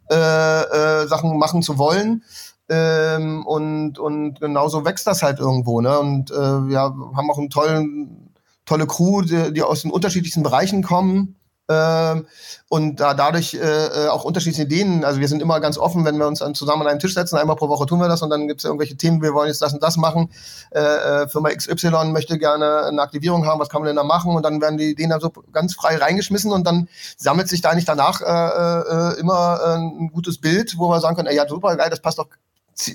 äh, äh, Sachen machen zu wollen. Ähm, und, und genauso wächst das halt irgendwo, ne? Und äh, ja, haben auch einen tollen tolle Crew, die, die aus den unterschiedlichsten Bereichen kommen. Ähm, und da dadurch äh, äh, auch unterschiedliche Ideen. Also wir sind immer ganz offen, wenn wir uns dann zusammen an einen Tisch setzen. Einmal pro Woche tun wir das und dann gibt es irgendwelche Themen, wir wollen jetzt das und das machen. Äh, äh Firma XY möchte gerne eine Aktivierung haben, was kann man denn da machen? Und dann werden die Ideen dann so ganz frei reingeschmissen und dann sammelt sich da eigentlich danach äh, äh, immer ein gutes Bild, wo wir sagen können, ey, ja super geil, das passt doch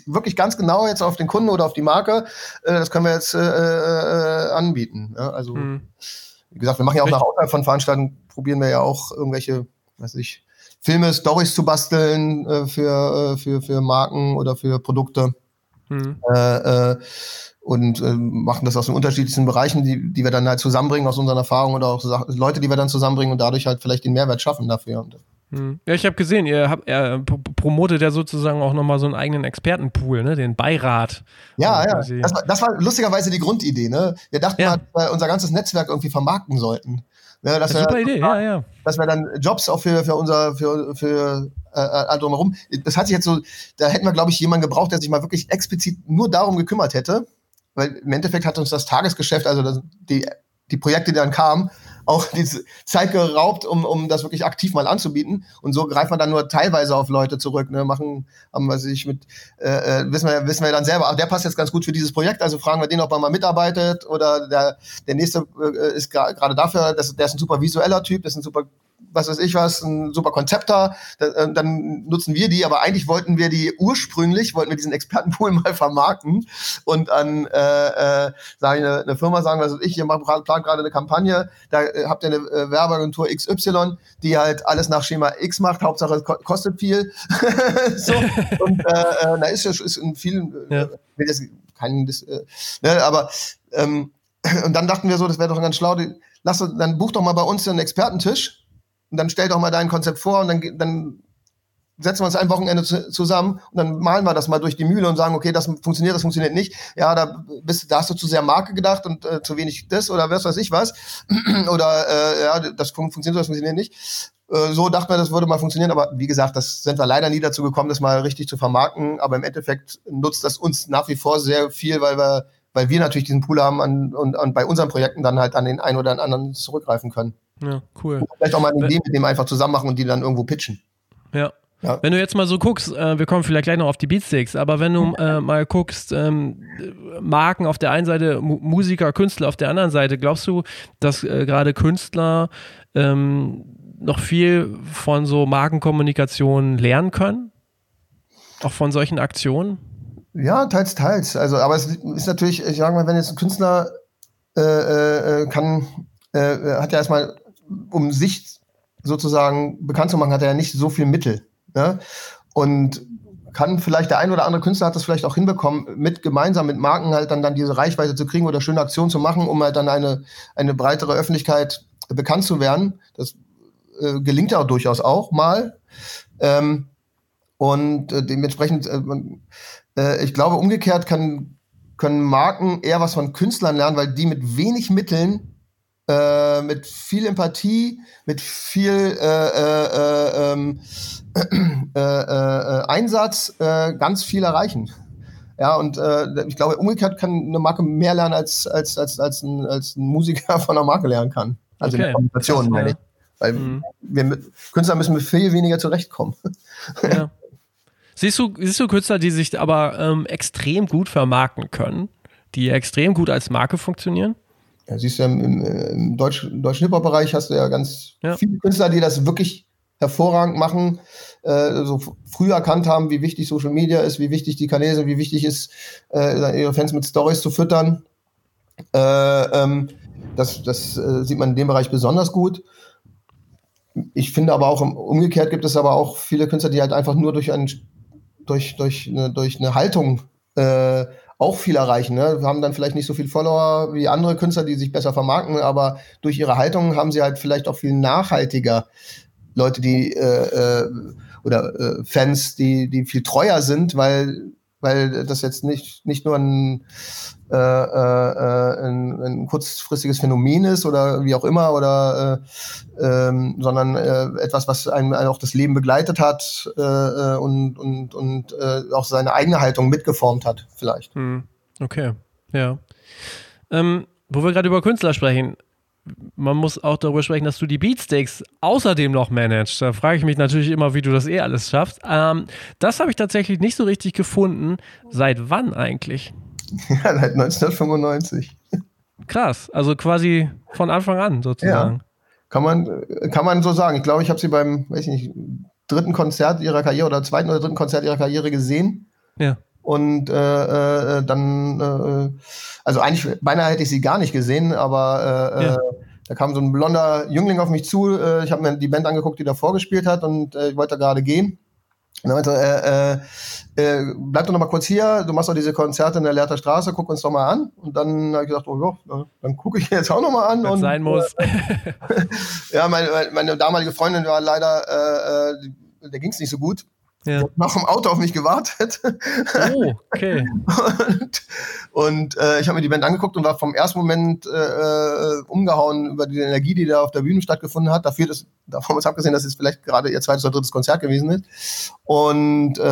wirklich ganz genau jetzt auf den Kunden oder auf die Marke, äh, das können wir jetzt äh, äh, anbieten. Ja, also, hm. wie gesagt, wir machen ja auch nach außerhalb von Veranstaltungen, probieren wir ja auch irgendwelche, weiß ich, Filme, Stories zu basteln äh, für, äh, für, für Marken oder für Produkte. Hm. Äh, äh, und äh, machen das aus den unterschiedlichsten Bereichen, die, die wir dann halt zusammenbringen aus unseren Erfahrungen oder auch Leute, die wir dann zusammenbringen und dadurch halt vielleicht den Mehrwert schaffen dafür. Hm. Ja, ich habe gesehen, ihr habt, er promotet ja sozusagen auch nochmal so einen eigenen Expertenpool, ne? den Beirat. Ja, ja. Das war, das war, lustigerweise die Grundidee. Ne? Wir dachten ja. mal, dass wir unser ganzes Netzwerk irgendwie vermarkten sollten. Ne, das das super Idee, ja, ja. Dass wir dann Jobs auch für, für unser, für, für äh, äh drumherum. Das hat sich jetzt so, da hätten wir, glaube ich, jemanden gebraucht, der sich mal wirklich explizit nur darum gekümmert hätte. Weil im Endeffekt hat uns das Tagesgeschäft, also das, die, die Projekte, die dann kamen, auch die Zeit geraubt, um, um das wirklich aktiv mal anzubieten. Und so greift man dann nur teilweise auf Leute zurück, ne, machen, haben wir sich mit, äh, äh, wissen wir, wissen wir dann selber, ach, der passt jetzt ganz gut für dieses Projekt, also fragen wir den, ob er mal mitarbeitet oder der, der nächste äh, ist gerade dafür, das, der ist ein super visueller Typ, das ist ein super was weiß ich was, ein super Konzept da, äh, dann nutzen wir die, aber eigentlich wollten wir die ursprünglich, wollten wir diesen Expertenpool mal vermarkten und an, äh, äh, sage ich, eine, eine Firma sagen, was weiß ich, ihr macht plan gerade eine Kampagne, da äh, habt ihr eine äh, Werbeagentur XY, die halt alles nach Schema X macht, Hauptsache es kostet viel. so, und äh, äh, da ist ja ist in vielen, ja. will jetzt keinen, äh, ne, aber ähm, und dann dachten wir so, das wäre doch ganz schlau, die, lass, dann buch doch mal bei uns einen Expertentisch und dann stell doch mal dein Konzept vor und dann, dann setzen wir uns ein Wochenende zu, zusammen und dann malen wir das mal durch die Mühle und sagen, okay, das funktioniert, das funktioniert nicht. Ja, da, bist, da hast du zu sehr Marke gedacht und äh, zu wenig das oder was weiß ich was. oder äh, ja, das fun funktioniert, das funktioniert nicht. Äh, so dachten wir, das würde mal funktionieren, aber wie gesagt, das sind wir leider nie dazu gekommen, das mal richtig zu vermarkten. Aber im Endeffekt nutzt das uns nach wie vor sehr viel, weil wir, weil wir natürlich diesen Pool haben an, und, und bei unseren Projekten dann halt an den einen oder anderen zurückgreifen können. Ja, cool. vielleicht auch mal eine Idee mit dem einfach zusammen machen und die dann irgendwo pitchen. Ja. Ja. Wenn du jetzt mal so guckst, äh, wir kommen vielleicht gleich noch auf die Beatsticks, aber wenn du äh, mal guckst, ähm, Marken auf der einen Seite, Mu Musiker, Künstler auf der anderen Seite, glaubst du, dass äh, gerade Künstler ähm, noch viel von so Markenkommunikation lernen können? Auch von solchen Aktionen? Ja, teils, teils. Also, aber es ist natürlich, ich sage mal, wenn jetzt ein Künstler äh, äh, kann, äh, hat ja erstmal, um sich sozusagen bekannt zu machen, hat er ja nicht so viel Mittel. Ne? Und kann vielleicht der ein oder andere Künstler hat das vielleicht auch hinbekommen, mit gemeinsam mit Marken halt dann, dann diese Reichweite zu kriegen oder schöne Aktionen zu machen, um halt dann eine, eine breitere Öffentlichkeit bekannt zu werden. Das äh, gelingt ja durchaus auch mal. Ähm, und äh, dementsprechend, äh, äh, ich glaube, umgekehrt kann, können Marken eher was von Künstlern lernen, weil die mit wenig Mitteln, äh, mit viel Empathie, mit viel äh, äh, ähm, Einsatz ganz viel erreichen. Ja, und äh, ich glaube, umgekehrt kann eine Marke mehr lernen, als, als, als, als, ein, als ein Musiker von einer Marke lernen kann. Also okay. in Kommunikation, meine ich. Weil mhm. wir mit, Künstler müssen mit viel weniger zurechtkommen. Ja. Siehst du, siehst du Künstler, die sich aber ähm, extrem gut vermarkten können, die extrem gut als Marke funktionieren? Ja, siehst du, im, im, Deutsch, deutschen Hip-Hop-Bereich hast du ja ganz ja. viele Künstler, die das wirklich hervorragend machen, äh, so früh erkannt haben, wie wichtig Social Media ist, wie wichtig die Kanäle sind, wie wichtig ist, äh, ihre Fans mit Stories zu füttern. Äh, ähm, das das äh, sieht man in dem Bereich besonders gut ich finde aber auch umgekehrt gibt es aber auch viele Künstler, die halt einfach nur durch, ein, durch, durch, eine, durch eine Haltung äh, auch viel erreichen. Ne? Haben dann vielleicht nicht so viel Follower wie andere Künstler, die sich besser vermarkten, aber durch ihre Haltung haben sie halt vielleicht auch viel nachhaltiger Leute, die äh, äh, oder äh, Fans, die, die viel treuer sind, weil weil das jetzt nicht, nicht nur ein, äh, äh, ein, ein kurzfristiges Phänomen ist oder wie auch immer, oder äh, ähm, sondern äh, etwas, was einem auch das Leben begleitet hat äh, äh, und, und, und äh, auch seine eigene Haltung mitgeformt hat, vielleicht. Hm. Okay, ja. Ähm, wo wir gerade über Künstler sprechen, man muss auch darüber sprechen, dass du die Beatsteaks außerdem noch managst. Da frage ich mich natürlich immer, wie du das eh alles schaffst. Ähm, das habe ich tatsächlich nicht so richtig gefunden. Seit wann eigentlich? Ja, seit 1995. Krass, also quasi von Anfang an sozusagen. Ja, kann man, kann man so sagen. Ich glaube, ich habe sie beim, weiß ich nicht, dritten Konzert ihrer Karriere oder zweiten oder dritten Konzert ihrer Karriere gesehen. Ja. Und äh, äh, dann, äh, also eigentlich beinahe hätte ich sie gar nicht gesehen, aber äh, äh, ja. da kam so ein blonder Jüngling auf mich zu. Äh, ich habe mir die Band angeguckt, die da vorgespielt hat und ich wollte gerade gehen. Und dann meinte er, äh, äh, bleib doch noch mal kurz hier, du machst doch diese Konzerte in der Lehrter Straße, guck uns doch mal an. Und dann habe ich gesagt, oh ja, dann gucke ich jetzt auch noch mal an. Wenn und, sein muss. Äh, ja, meine, meine, damalige Freundin war leider, äh, äh der ging es nicht so gut. Ja. Noch im Auto auf mich gewartet. Oh, okay. und und äh, ich habe mir die Band angeguckt und war vom ersten Moment äh, äh, umgehauen über die Energie, die da auf der Bühne stattgefunden hat. Dafür, dass, davon ist abgesehen, dass es vielleicht gerade ihr zweites oder drittes Konzert gewesen ist. Und äh,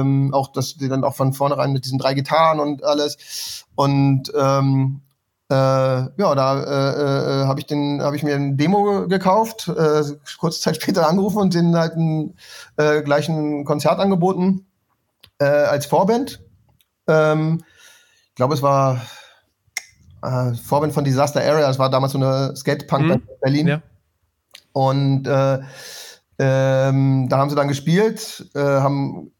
ähm, auch, dass die dann auch von vornherein mit diesen drei Gitarren und alles. Und ähm, äh, ja, da äh, äh, habe ich den, habe ich mir ein Demo gekauft, äh, kurze Zeit später angerufen und den halt ein äh, gleich ein Konzert angeboten äh, als Vorband. Ähm, ich glaube, es war äh, Vorband von Disaster Area. Es war damals so eine Skatepunk mhm. in Berlin. Ja. Und äh, ähm, da haben sie dann gespielt, äh, haben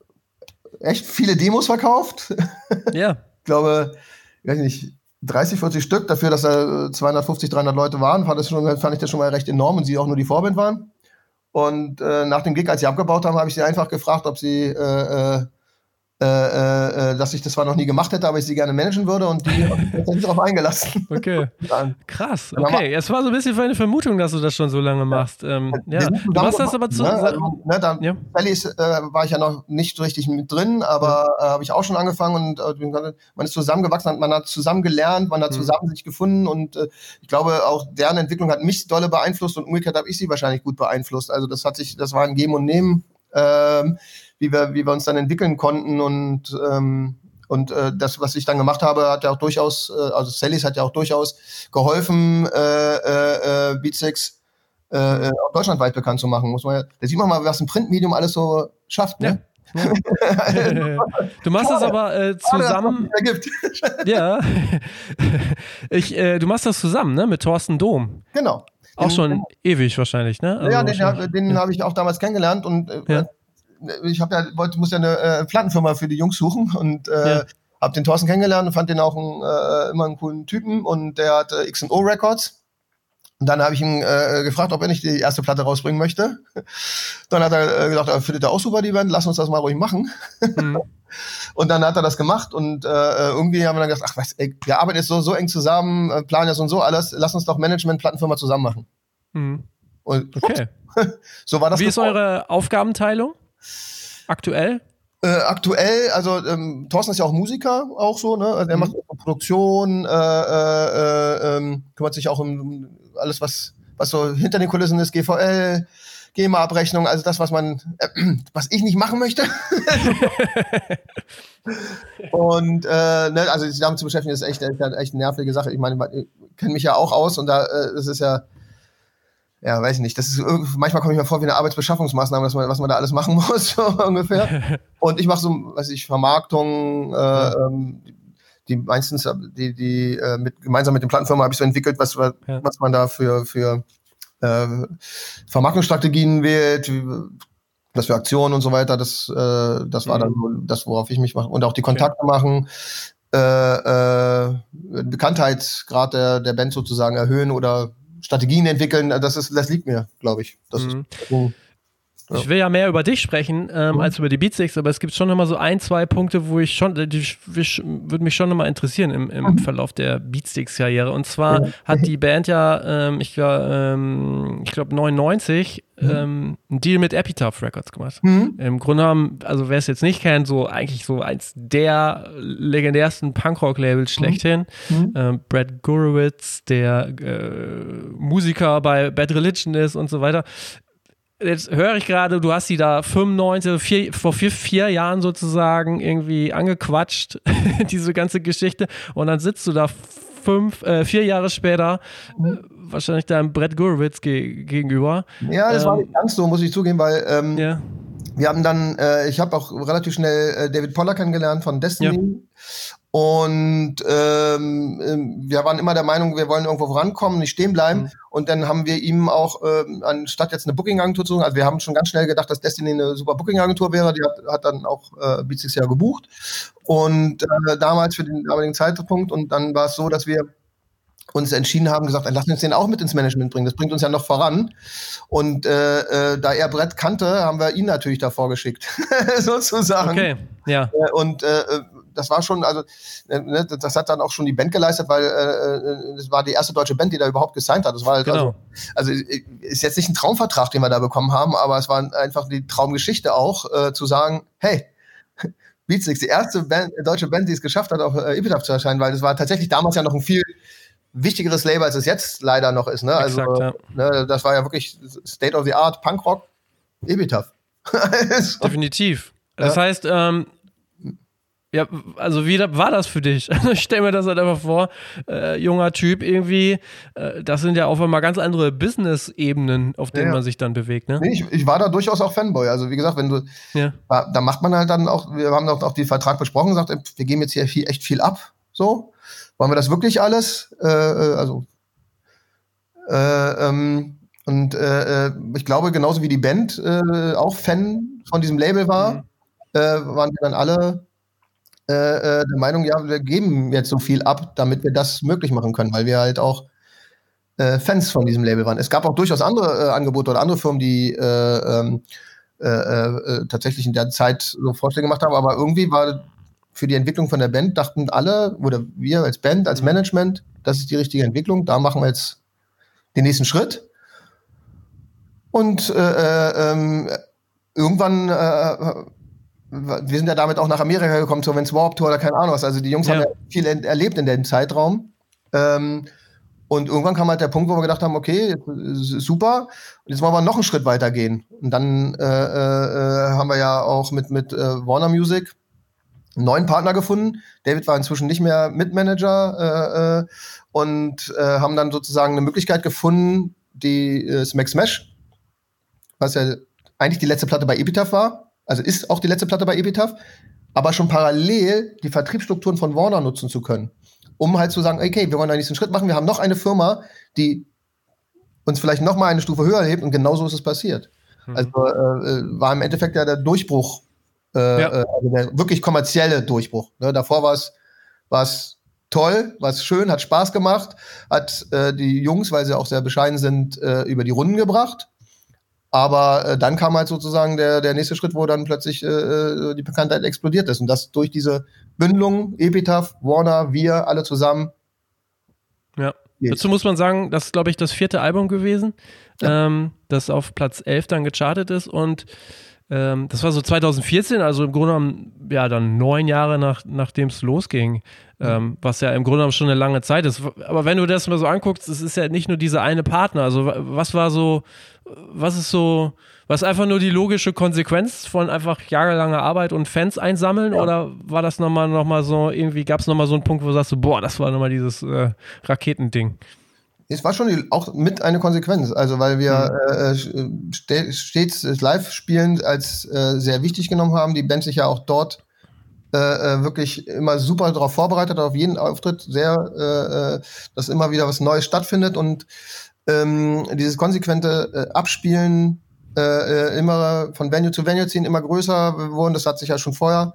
echt viele Demos verkauft. Ja. ich glaube, ich weiß nicht, 30, 40 Stück dafür, dass da 250, 300 Leute waren, fand, das schon, fand ich das schon mal recht enorm und sie auch nur die Vorband waren. Und äh, nach dem Gig, als sie abgebaut haben, habe ich sie einfach gefragt, ob sie äh, äh, äh, äh, dass ich das zwar noch nie gemacht hätte, aber ich sie gerne managen würde und die haben sich darauf eingelassen. Okay. Krass. Okay, es war so ein bisschen für eine Vermutung, dass du das schon so lange machst. Ähm, ja. Du machst das aber zu. Ne, also, ne, dann, ja. Bellies, äh, war ich ja noch nicht richtig mit drin, aber ja. äh, habe ich auch schon angefangen und äh, man ist zusammengewachsen, man hat zusammen gelernt, man hat mhm. zusammen sich gefunden und äh, ich glaube auch deren Entwicklung hat mich dolle beeinflusst und umgekehrt habe ich sie wahrscheinlich gut beeinflusst. Also das hat sich, das war ein Geben und Nehmen. Ähm, wie wir, wie wir uns dann entwickeln konnten und ähm, und äh, das, was ich dann gemacht habe, hat ja auch durchaus, äh, also Sallys hat ja auch durchaus geholfen, äh, äh, äh Beatsticks äh, äh, deutschlandweit bekannt zu machen. Muss man ja, da sieht man mal, was ein Printmedium alles so schafft. Ne? Ja. du machst das aber äh, zusammen. ja. ich, äh, du machst das zusammen, ne? Mit Thorsten Dom. Genau. Auch schon ewig wahrscheinlich, ne? Also ja, den, den habe ich auch damals kennengelernt und äh, ja ich habe ja, wollte, muss ja eine äh, Plattenfirma für die Jungs suchen und äh, ja. habe den Thorsten kennengelernt und fand den auch ein, äh, immer einen coolen Typen und der hat äh, X&O Records. Und dann habe ich ihn äh, gefragt, ob er nicht die erste Platte rausbringen möchte. Dann hat er äh, gesagt, er findet er auch super die Band, lass uns das mal ruhig machen. Mhm. Und dann hat er das gemacht und äh, irgendwie haben wir dann gesagt, ach was, ey, wir arbeiten jetzt so, so eng zusammen, äh, planen ja so und so alles, lass uns doch Management-Plattenfirma zusammen machen. Mhm. Und okay. so war das. Wie ist eure Aufgabenteilung aktuell? Äh, aktuell, also ähm, Thorsten ist ja auch Musiker, auch so, ne? Also er mhm. macht Produktion, äh, äh, äh, kümmert sich auch um alles, was, was so hinter den Kulissen ist, GVL, GEMA-Abrechnung, also das, was man, äh, was ich nicht machen möchte. und äh, ne, also sich damit zu beschäftigen, ist echt, echt, echt eine nervige Sache. Ich meine, ich kenne mich ja auch aus und da äh, das ist ja, ja, weiß ich nicht. Das ist manchmal komme ich mir vor wie eine Arbeitsbeschaffungsmaßnahme, was man, was man da alles machen muss, so ungefähr. Und ich mache so, weiß ich, Vermarktung, äh, ähm, die meistens, die, die äh, mit, gemeinsam mit den Plattenfirmen habe ich so entwickelt, was, was ja. man da für, für äh, Vermarktungsstrategien wählt, was für Aktionen und so weiter. Das, äh, das war mhm. dann das, worauf ich mich mache. Und auch die Kontakte okay. machen, äh, äh, Bekanntheitsgrad der, der Band sozusagen erhöhen oder Strategien entwickeln. Das, ist, das liegt mir, glaube ich. Das mhm. ist, so. Ja. Ich will ja mehr über dich sprechen ähm, mhm. als über die Beatsticks, aber es gibt schon immer so ein, zwei Punkte, wo ich schon, die, die würde mich schon nochmal interessieren im, im mhm. Verlauf der Beatsticks-Karriere. Und zwar ja. hat die Band ja, ähm, ich, ähm, ich glaube, 99 mhm. ähm, einen Deal mit Epitaph Records gemacht. Mhm. Im Grunde genommen, also wer es jetzt nicht kennt, so eigentlich so eins der legendärsten Punkrock-Labels mhm. schlechthin. Mhm. Ähm, Brad Gurewitz, der äh, Musiker bei Bad Religion ist und so weiter jetzt höre ich gerade, du hast sie da 95, vier, vor vier, vier Jahren sozusagen irgendwie angequatscht, diese ganze Geschichte. Und dann sitzt du da fünf, äh, vier Jahre später, mhm. wahrscheinlich deinem Brett Gurwitz ge gegenüber. Ja, das ähm, war nicht ganz so, muss ich zugeben, weil ähm, ja. wir haben dann, äh, ich habe auch relativ schnell äh, David Poller kennengelernt von Destiny. Ja. Und ähm, ähm, wir waren immer der Meinung, wir wollen irgendwo vorankommen, nicht stehen bleiben. Mhm. Und dann haben wir ihm auch, ähm, anstatt jetzt eine Booking-Agentur zu suchen, also wir haben schon ganz schnell gedacht, dass Destiny eine super Booking-Agentur wäre. Die hat, hat dann auch äh, Beats Jahr gebucht. Und äh, damals für den damaligen Zeitpunkt. Und dann war es so, dass wir uns entschieden haben, gesagt, lass uns den auch mit ins Management bringen. Das bringt uns ja noch voran. Und äh, äh, da er Brett kannte, haben wir ihn natürlich davor geschickt, sozusagen. Okay, ja. Äh, und äh, das war schon, also äh, ne, das hat dann auch schon die Band geleistet, weil äh, das war die erste deutsche Band, die da überhaupt gesigned hat. Das war halt genau. also, also ist jetzt nicht ein Traumvertrag, den wir da bekommen haben, aber es war einfach die Traumgeschichte auch, äh, zu sagen, hey, Beatsticks, die erste Band, deutsche Band, die es geschafft hat, auf äh, Epitaph zu erscheinen, weil das war tatsächlich damals ja noch ein viel wichtigeres Label, als es jetzt leider noch ist. Ne? Also, Exakt, ja. ne, das war ja wirklich State of the Art, Punkrock, Epitaph. Definitiv. Das heißt, ähm, ja, also wie war das für dich? ich stelle mir das halt einfach vor, äh, junger Typ irgendwie, äh, das sind ja auch einmal ganz andere Business-Ebenen, auf denen ja, man sich dann bewegt, ne? Nee, ich, ich, war da durchaus auch Fanboy. Also wie gesagt, wenn du, ja. da macht man halt dann auch, wir haben auch, auch den Vertrag besprochen, gesagt, wir geben jetzt hier viel, echt viel ab, so. Wollen wir das wirklich alles? Äh, äh also, äh, ähm, und äh, ich glaube, genauso wie die Band auch Fan von diesem Label war, mhm. waren wir dann alle äh, äh, der Meinung, ja, wir geben jetzt so viel ab, damit wir das möglich machen können, weil wir halt auch äh, Fans von diesem Label waren. Es gab auch durchaus andere äh, Angebote oder andere Firmen, die äh, ähm, äh, tatsächlich in der Zeit so Vorschläge gemacht haben, aber irgendwie war für die Entwicklung von der Band, dachten alle, oder wir als Band, als mhm. Management, das ist die richtige Entwicklung, da machen wir jetzt den nächsten Schritt. Und ähm, irgendwann wir sind ja damit auch nach Amerika gekommen, zur Vince Warp Tour oder keine Ahnung was. Also die Jungs ja. haben ja viel erlebt in dem Zeitraum. Ähm, und irgendwann kam halt der Punkt, wo wir gedacht haben, okay, super, und jetzt wollen wir noch einen Schritt weiter gehen. Und dann äh, äh, haben wir ja auch mit, mit äh, Warner Music einen neuen Partner gefunden. David war inzwischen nicht mehr Mitmanager äh, äh, und äh, haben dann sozusagen eine Möglichkeit gefunden, die äh, Smack Smash, was ja eigentlich die letzte Platte bei Epitaph war, also ist auch die letzte Platte bei Epitaph, aber schon parallel die Vertriebsstrukturen von Warner nutzen zu können, um halt zu sagen, okay, wir wollen einen nächsten Schritt machen, wir haben noch eine Firma, die uns vielleicht noch mal eine Stufe höher hebt und genauso ist es passiert. Mhm. Also äh, war im Endeffekt ja der Durchbruch, äh, ja. Äh, also der wirklich kommerzielle Durchbruch. Ne? Davor war es toll, war schön, hat Spaß gemacht, hat äh, die Jungs, weil sie auch sehr bescheiden sind, äh, über die Runden gebracht. Aber äh, dann kam halt sozusagen der, der nächste Schritt, wo dann plötzlich äh, äh, die Bekanntheit explodiert ist. Und das durch diese Bündelung, Epitaph, Warner, wir, alle zusammen. Ja. Dazu muss man sagen, das ist, glaube ich, das vierte Album gewesen, ja. ähm, das auf Platz 11 dann gechartet ist. Und ähm, das war so 2014, also im Grunde genommen, ja, dann neun Jahre nach, nachdem es losging, ähm, was ja im Grunde genommen schon eine lange Zeit ist. Aber wenn du das mal so anguckst, es ist ja nicht nur dieser eine Partner. Also, was war so, was ist so, was ist einfach nur die logische Konsequenz von einfach jahrelanger Arbeit und Fans einsammeln? Ja. Oder war das nochmal noch mal so, irgendwie gab es nochmal so einen Punkt, wo du sagst, boah, das war nochmal dieses äh, Raketending? Es war schon auch mit eine Konsequenz, also weil wir mhm. äh, äh stets live spielen als äh, sehr wichtig genommen haben, die Band sich ja auch dort äh, äh wirklich immer super darauf vorbereitet, auf jeden Auftritt, sehr, äh, äh, dass immer wieder was Neues stattfindet und ähm, dieses konsequente äh, Abspielen äh, immer von Venue zu Venue ziehen, immer größer wurden, das hat sich ja schon vorher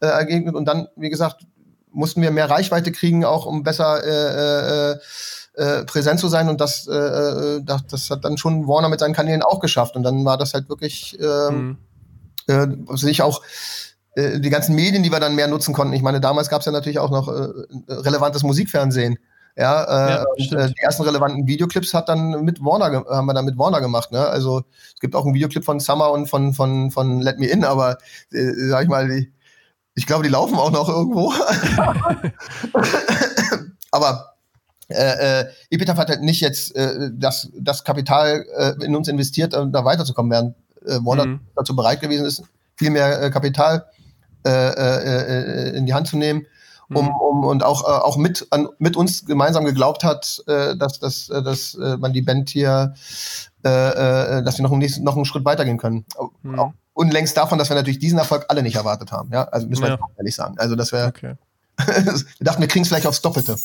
äh, ergegnet. Und dann, wie gesagt, mussten wir mehr Reichweite kriegen, auch um besser äh, äh, äh, präsent zu sein und das, äh, äh, das, das hat dann schon Warner mit seinen Kanälen auch geschafft und dann war das halt wirklich äh, mhm. äh, sich auch äh, die ganzen Medien, die wir dann mehr nutzen konnten. Ich meine, damals gab es ja natürlich auch noch äh, relevantes Musikfernsehen. Ja, äh, ja äh, die ersten relevanten Videoclips hat dann mit Warner haben wir dann mit Warner gemacht. Ne? Also es gibt auch einen Videoclip von Summer und von von von Let Me In, aber äh, sag ich mal, die, ich glaube, die laufen auch noch irgendwo. aber äh, äh, Epitaph hat halt nicht jetzt äh, das, das Kapital äh, in uns investiert, um da weiterzukommen, während äh, Warner mhm. dazu bereit gewesen ist, viel mehr äh, Kapital äh, äh, in die Hand zu nehmen, um, mhm. um und auch, äh, auch mit, an, mit uns gemeinsam geglaubt hat, äh, dass, dass, äh, dass äh, man die Band hier, äh, äh, dass wir noch einen, nächsten, noch einen Schritt weitergehen können. Mhm. Auch unlängst davon, dass wir natürlich diesen Erfolg alle nicht erwartet haben. Ja, also müssen wir ja. ehrlich sagen. Also, dass wir, okay. wir dachten, wir kriegen es vielleicht aufs Doppelte.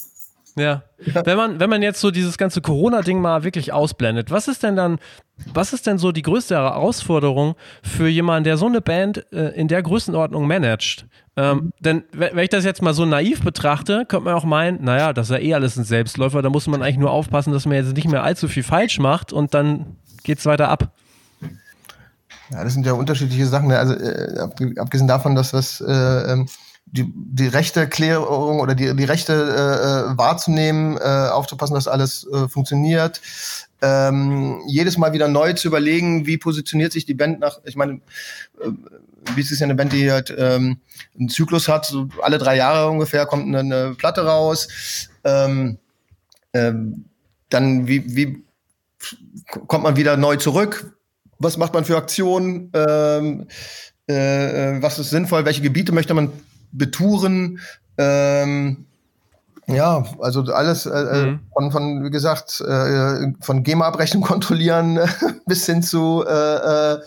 Ja. Wenn man, wenn man jetzt so dieses ganze Corona-Ding mal wirklich ausblendet, was ist denn dann, was ist denn so die größte Herausforderung für jemanden, der so eine Band äh, in der Größenordnung managt? Ähm. Denn wenn ich das jetzt mal so naiv betrachte, könnte man auch meinen, naja, das ist ja eh alles ein Selbstläufer, da muss man eigentlich nur aufpassen, dass man jetzt nicht mehr allzu viel falsch macht und dann geht es weiter ab. Ja, das sind ja unterschiedliche Sachen. Ne? Also äh, abgesehen davon, dass das äh, ähm, die, die rechte Klärung oder die, die Rechte äh, äh, wahrzunehmen, äh, aufzupassen, dass alles äh, funktioniert. Ähm, jedes Mal wieder neu zu überlegen, wie positioniert sich die Band nach, ich meine, äh, Beats ist ja eine Band, die halt ähm, einen Zyklus hat, so alle drei Jahre ungefähr kommt eine, eine Platte raus. Ähm, ähm, dann wie, wie kommt man wieder neu zurück? Was macht man für Aktionen? Ähm, äh, äh was ist sinnvoll? Welche Gebiete möchte man betouren. Ähm, ja, also alles äh, äh, mhm. von, von, wie gesagt, äh, von GEMA-Abrechnung kontrollieren bis hin zu äh, äh,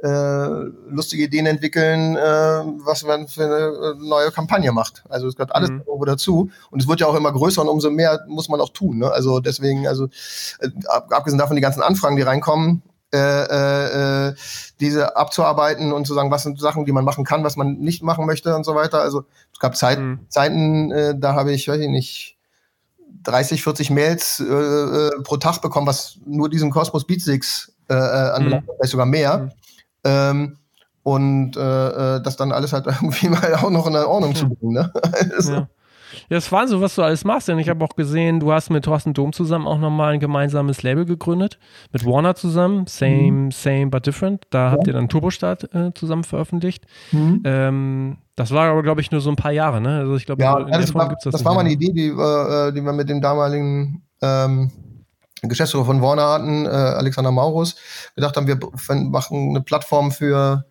äh, lustige Ideen entwickeln, was man für eine neue Kampagne macht. Also es gehört alles mhm. irgendwo dazu. Und es wird ja auch immer größer und umso mehr muss man auch tun. Ne? Also deswegen, also abgesehen davon die ganzen Anfragen, die reinkommen, äh, äh, äh, diese abzuarbeiten und zu sagen, was sind Sachen, die man machen kann, was man nicht machen möchte und so weiter. Also es gab Zeit, mhm. Zeiten, äh, da habe ich, weiß ich nicht, 30, 40 Mails äh, äh, pro Tag bekommen, was nur diesen Cosmos Beatsix äh, äh, anbelangt, mhm. vielleicht sogar mehr. Mhm. Ähm, und äh, das dann alles halt irgendwie mal auch noch in Ordnung zu bringen. Ne? also, ja. Ja, das war so, was du alles machst. Denn ich habe auch gesehen, du hast mit Thorsten Dom zusammen auch nochmal ein gemeinsames Label gegründet. Mit Warner zusammen. Same, mhm. same, but different. Da ja. habt ihr dann Turbostart äh, zusammen veröffentlicht. Mhm. Ähm, das war aber, glaube ich, nur so ein paar Jahre, ne? Also ich glaube, ja, das, war, das, das war mal eine Idee, die, äh, die wir mit dem damaligen ähm, Geschäftsführer von Warner hatten, äh, Alexander Maurus, gedacht haben, wir machen eine Plattform für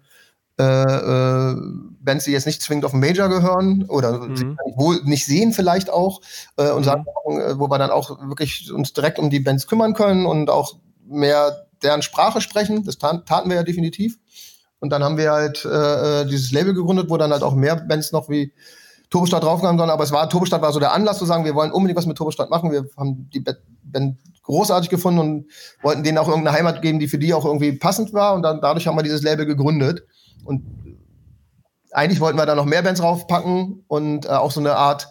äh, äh, Bands, die jetzt nicht zwingend auf den Major gehören oder mhm. wohl nicht sehen vielleicht auch äh, und mhm. sagen, wo wir dann auch wirklich uns direkt um die Bands kümmern können und auch mehr deren Sprache sprechen. Das taten wir ja definitiv. Und dann haben wir halt äh, äh, dieses Label gegründet, wo dann halt auch mehr Bands noch wie Turbostadt draufgegangen sind. Aber es war, Turbostadt war so der Anlass zu sagen, wir wollen unbedingt was mit Turbostadt machen. Wir haben die Band großartig gefunden und wollten denen auch irgendeine Heimat geben, die für die auch irgendwie passend war. Und dann dadurch haben wir dieses Label gegründet. Und eigentlich wollten wir da noch mehr Bands draufpacken und äh, auch so eine Art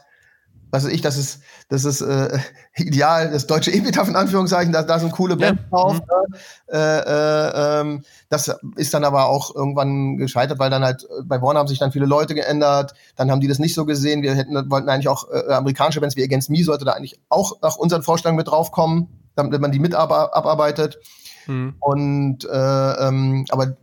was weiß ich, das ist, das ist äh, ideal, das deutsche Epitaph in Anführungszeichen, da, da sind coole Band ja. drauf. Mhm. Äh, äh, ähm, das ist dann aber auch irgendwann gescheitert, weil dann halt bei Warner haben sich dann viele Leute geändert, dann haben die das nicht so gesehen. Wir hätten, wollten eigentlich auch äh, amerikanische Bands wie Against Me sollte da eigentlich auch nach unseren Vorstellungen mit draufkommen, damit man die mit abarbeitet. Mhm. Und äh, ähm, aber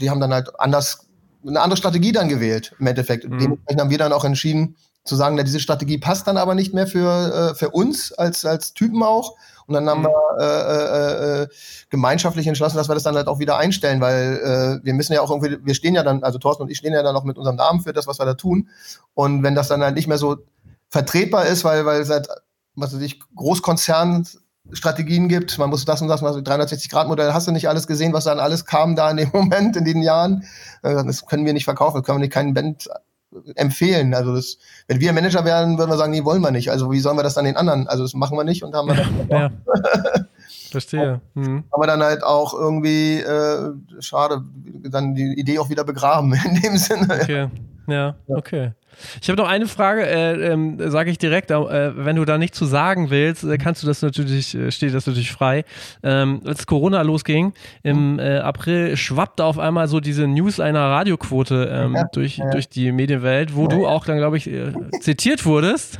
die haben dann halt anders eine andere Strategie dann gewählt im Endeffekt. Mhm. Dementsprechend haben wir dann auch entschieden, zu sagen, na, diese Strategie passt dann aber nicht mehr für, äh, für uns als, als Typen auch. Und dann haben mhm. wir äh, äh, äh, gemeinschaftlich entschlossen, dass wir das dann halt auch wieder einstellen, weil äh, wir müssen ja auch irgendwie, wir stehen ja dann, also Thorsten und ich stehen ja dann auch mit unserem Namen für das, was wir da tun. Und wenn das dann halt nicht mehr so vertretbar ist, weil, weil halt, was weiß ich, Großkonzernstrategien gibt, man muss das und das, 360-Grad-Modell, hast du nicht alles gesehen, was dann alles kam da in dem Moment, in den Jahren. Äh, das können wir nicht verkaufen, das können wir nicht keinen Band empfehlen. Also das, wenn wir Manager wären, würden wir sagen, nee, wollen wir nicht. Also wie sollen wir das dann den anderen? Also das machen wir nicht und haben wir dann ja. Verstehe. Mhm. Aber dann halt auch irgendwie, äh, schade, dann die Idee auch wieder begraben in dem Sinne. Okay. Ja, okay. Ich habe noch eine Frage, äh, ähm, sage ich direkt, äh, wenn du da nicht zu sagen willst, äh, kannst du das natürlich, äh, steht das natürlich frei. Ähm, als Corona losging, im äh, April schwappte auf einmal so diese News einer Radioquote ähm, ja, durch, ja. durch die Medienwelt, wo ja. du auch dann, glaube ich, äh, zitiert wurdest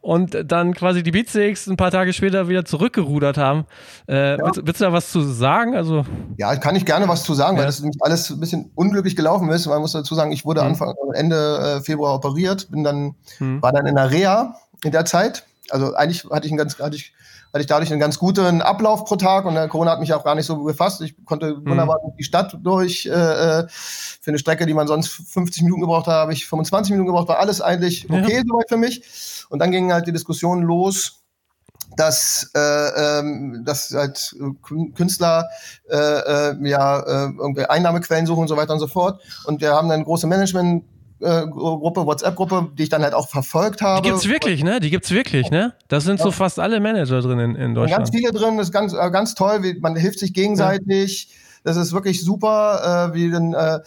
und dann quasi die Beatsticks ein paar Tage später wieder zurückgerudert haben. Willst, willst, du da was zu sagen? Also, ja, kann ich gerne was zu sagen, weil das nämlich alles ein bisschen unglücklich gelaufen ist. Man muss dazu sagen, ich wurde mhm. Anfang, Ende Februar operiert bin dann, hm. war dann in der Reha in der Zeit. Also eigentlich hatte ich einen ganz, hatte ich, hatte ich dadurch einen ganz guten Ablauf pro Tag und der Corona hat mich auch gar nicht so befasst. Ich konnte hm. wunderbar die Stadt durch. Äh, äh, für eine Strecke, die man sonst 50 Minuten gebraucht hat, habe ich 25 Minuten gebraucht. War alles eigentlich okay ja. soweit für mich. Und dann ging halt die Diskussion los dass, äh, ähm, dass halt Künstler äh, äh, ja äh, irgendwie Einnahmequellen suchen und so weiter und so fort. Und wir haben dann große Management Gruppe, WhatsApp-Gruppe, die ich dann halt auch verfolgt habe. Die gibt's wirklich, ne? Die gibt's wirklich, ne? Das sind ja. so fast alle Manager drin in, in Deutschland. Ganz viele drin, das ist ganz, äh, ganz toll, man hilft sich gegenseitig. Ja. Das ist wirklich super, äh, wie denn, äh, äh,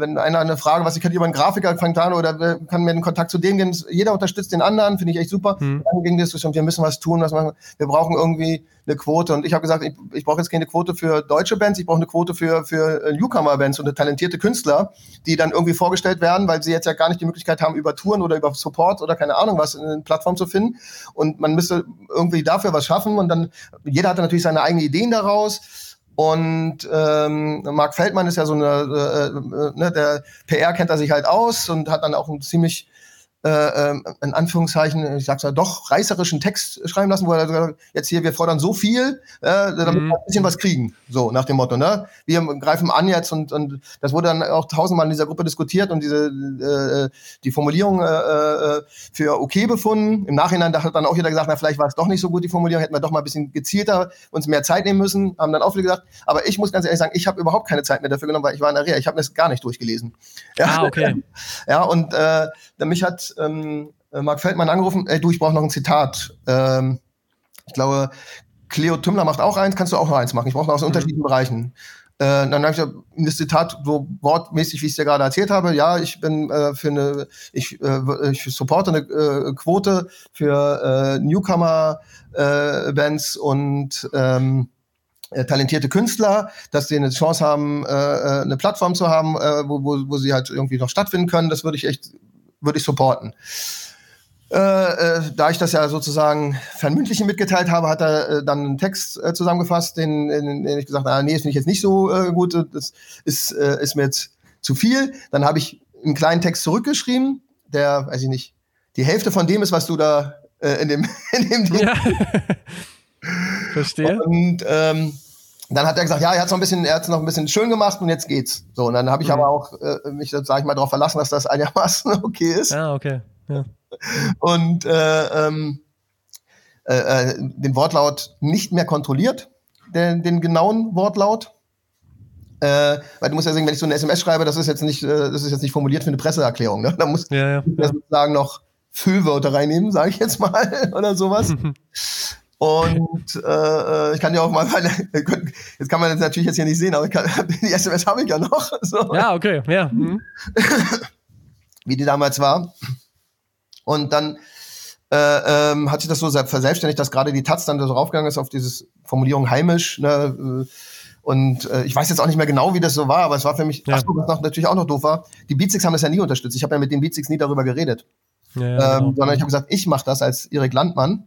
wenn einer eine Frage, was ich kann über einen Grafiker an oder kann mir in Kontakt zu dem gehen. Jeder unterstützt den anderen, finde ich echt super. Hm. Dann ging das wir müssen was tun, was machen. Wir brauchen irgendwie eine Quote. Und ich habe gesagt, ich, ich brauche jetzt keine Quote für deutsche Bands, ich brauche eine Quote für, für äh, Newcomer-Bands und talentierte Künstler, die dann irgendwie vorgestellt werden, weil sie jetzt ja gar nicht die Möglichkeit haben, über Touren oder über Support oder keine Ahnung was in den Plattformen zu finden. Und man müsste irgendwie dafür was schaffen. Und dann, jeder hatte natürlich seine eigenen Ideen daraus. Und ähm, Marc Feldmann ist ja so eine, äh, äh, ne, der PR kennt er sich halt aus und hat dann auch ein ziemlich äh, ähm, in Anführungszeichen, ich sag's ja doch, reißerischen Text schreiben lassen, wo er sagt, jetzt hier, wir fordern so viel, äh, damit mhm. wir ein bisschen was kriegen. So, nach dem Motto, ne? Wir greifen an jetzt und, und das wurde dann auch tausendmal in dieser Gruppe diskutiert und diese äh, die Formulierung äh, äh, für okay befunden. Im Nachhinein hat dann auch jeder gesagt, na, vielleicht war es doch nicht so gut, die Formulierung, hätten wir doch mal ein bisschen gezielter uns mehr Zeit nehmen müssen, haben dann auch viele gesagt, aber ich muss ganz ehrlich sagen, ich habe überhaupt keine Zeit mehr dafür genommen, weil ich war in der Reha, ich habe das gar nicht durchgelesen. Ja, ah, okay. ja, und äh, mich hat ähm, äh, Marc Feldmann angerufen, ey du, ich brauche noch ein Zitat. Ähm, ich glaube, Cleo Tümmler macht auch eins, kannst du auch noch eins machen. Ich brauche noch aus mhm. unterschiedlichen Bereichen. Äh, dann habe ich das Zitat so wortmäßig, wie ich es dir gerade erzählt habe. Ja, ich bin äh, für eine, ich, äh, ich supporte eine äh, Quote für äh, Newcomer-Bands und ähm, äh, talentierte Künstler, dass sie eine Chance haben, eine Plattform zu haben, wo, wo, wo sie halt irgendwie noch stattfinden können. Das würde ich echt würde ich supporten. Äh, äh, da ich das ja sozusagen vermündlich mitgeteilt habe, hat er äh, dann einen Text äh, zusammengefasst, den, den, den ich gesagt habe, ah, nee, das finde ich jetzt nicht so äh, gut, das ist, äh, ist mir jetzt zu viel. Dann habe ich einen kleinen Text zurückgeschrieben, der, weiß ich nicht, die Hälfte von dem ist, was du da in dem, in dem Ding. Ja. Verstehe. Und ähm, dann hat er gesagt, ja, er hat es noch ein bisschen, er hat noch ein bisschen schön gemacht und jetzt geht's. So, und dann habe ich mhm. aber auch äh, mich, sage ich mal, darauf verlassen, dass das einigermaßen okay ist. Ja, okay. Ja. Und äh, ähm, äh, äh, den Wortlaut nicht mehr kontrolliert, den, den genauen Wortlaut. Äh, weil du musst ja sagen, wenn ich so eine SMS schreibe, das ist jetzt nicht, äh, das ist jetzt nicht formuliert für eine Presseerklärung. Ne? Da muss ja, ja, ja. sozusagen noch Füllwörter reinnehmen, sage ich jetzt mal, oder sowas. Und äh, ich kann ja auch mal, jetzt kann man das natürlich jetzt hier nicht sehen, aber kann, die SMS habe ich ja noch. So. Ja, okay, ja. Mhm. Wie die damals war. Und dann äh, ähm, hat sich das so verselbstständigt, dass gerade die Taz dann so raufgegangen ist auf diese Formulierung heimisch. Ne? Äh, und äh, ich weiß jetzt auch nicht mehr genau, wie das so war, aber es war für mich, ja. ach, was noch, natürlich auch noch doof war, die Beatsticks haben das ja nie unterstützt. Ich habe ja mit den Beatsticks nie darüber geredet. Ja, ähm, genau. Sondern ich habe gesagt, ich mache das als Erik Landmann.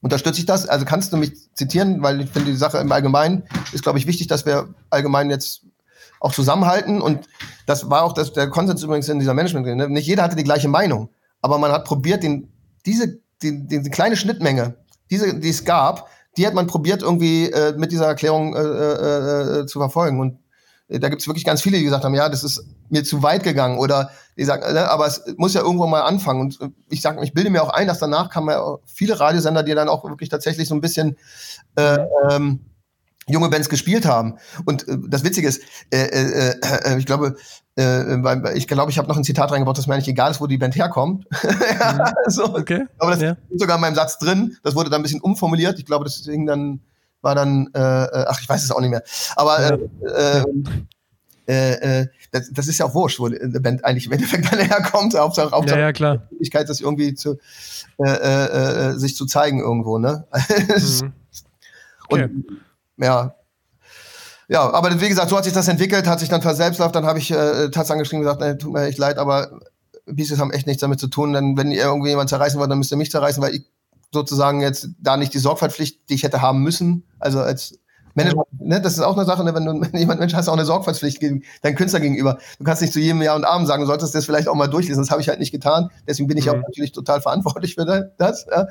Unterstütze ich das? Also kannst du mich zitieren, weil ich finde, die Sache im Allgemeinen ist, glaube ich, wichtig, dass wir allgemein jetzt auch zusammenhalten. Und das war auch das, der Konsens übrigens in dieser Management. Ne? Nicht jeder hatte die gleiche Meinung, aber man hat probiert, den, diese, die, die kleine Schnittmenge, diese, die es gab, die hat man probiert, irgendwie äh, mit dieser Erklärung äh, äh, äh zu verfolgen. Und äh, da gibt es wirklich ganz viele, die gesagt haben, ja, das ist mir zu weit gegangen oder die sagen, ne, aber es muss ja irgendwo mal anfangen. Und äh, ich sage, ich bilde mir auch ein, dass danach kamen ja viele Radiosender, die dann auch wirklich tatsächlich so ein bisschen äh, ähm, junge Bands gespielt haben. Und äh, das Witzige ist, äh, äh, äh, ich glaube, ich glaube, ich habe noch ein Zitat reingebracht, dass mir eigentlich egal ist, wo die Band herkommt. mhm. so. Okay. Aber das ja. ist sogar in meinem Satz drin. Das wurde dann ein bisschen umformuliert. Ich glaube, deswegen dann war dann, äh, äh, ach, ich weiß es auch nicht mehr. Aber ja. äh, äh, äh, das, das, ist ja auch wurscht, wo eine Band eigentlich im Endeffekt dann herkommt. Hauptsache, Hauptsache ja, ja, klar. die Möglichkeit, das irgendwie zu, äh, äh, sich zu zeigen irgendwo. Ne? mhm. Und okay. ja, ja, aber wie gesagt, so hat sich das entwickelt, hat sich dann verselbstläuft. Dann habe ich äh, Taz angeschrieben und gesagt, nee, tut mir echt leid, aber Beasties haben echt nichts damit zu tun. Denn wenn ihr irgendwie jemand zerreißen wollt, dann müsst ihr mich zerreißen, weil ich sozusagen jetzt da nicht die Sorgfaltspflicht, die ich hätte haben müssen, also als Manager, ne, das ist auch eine Sache, ne, wenn du wenn jemand Mensch hast, auch eine Sorgfaltspflicht gegen deinen Künstler gegenüber. Du kannst nicht zu jedem Ja und Abend sagen, du solltest das vielleicht auch mal durchlesen. Das habe ich halt nicht getan. Deswegen bin ich mhm. auch natürlich total verantwortlich für das. Ja.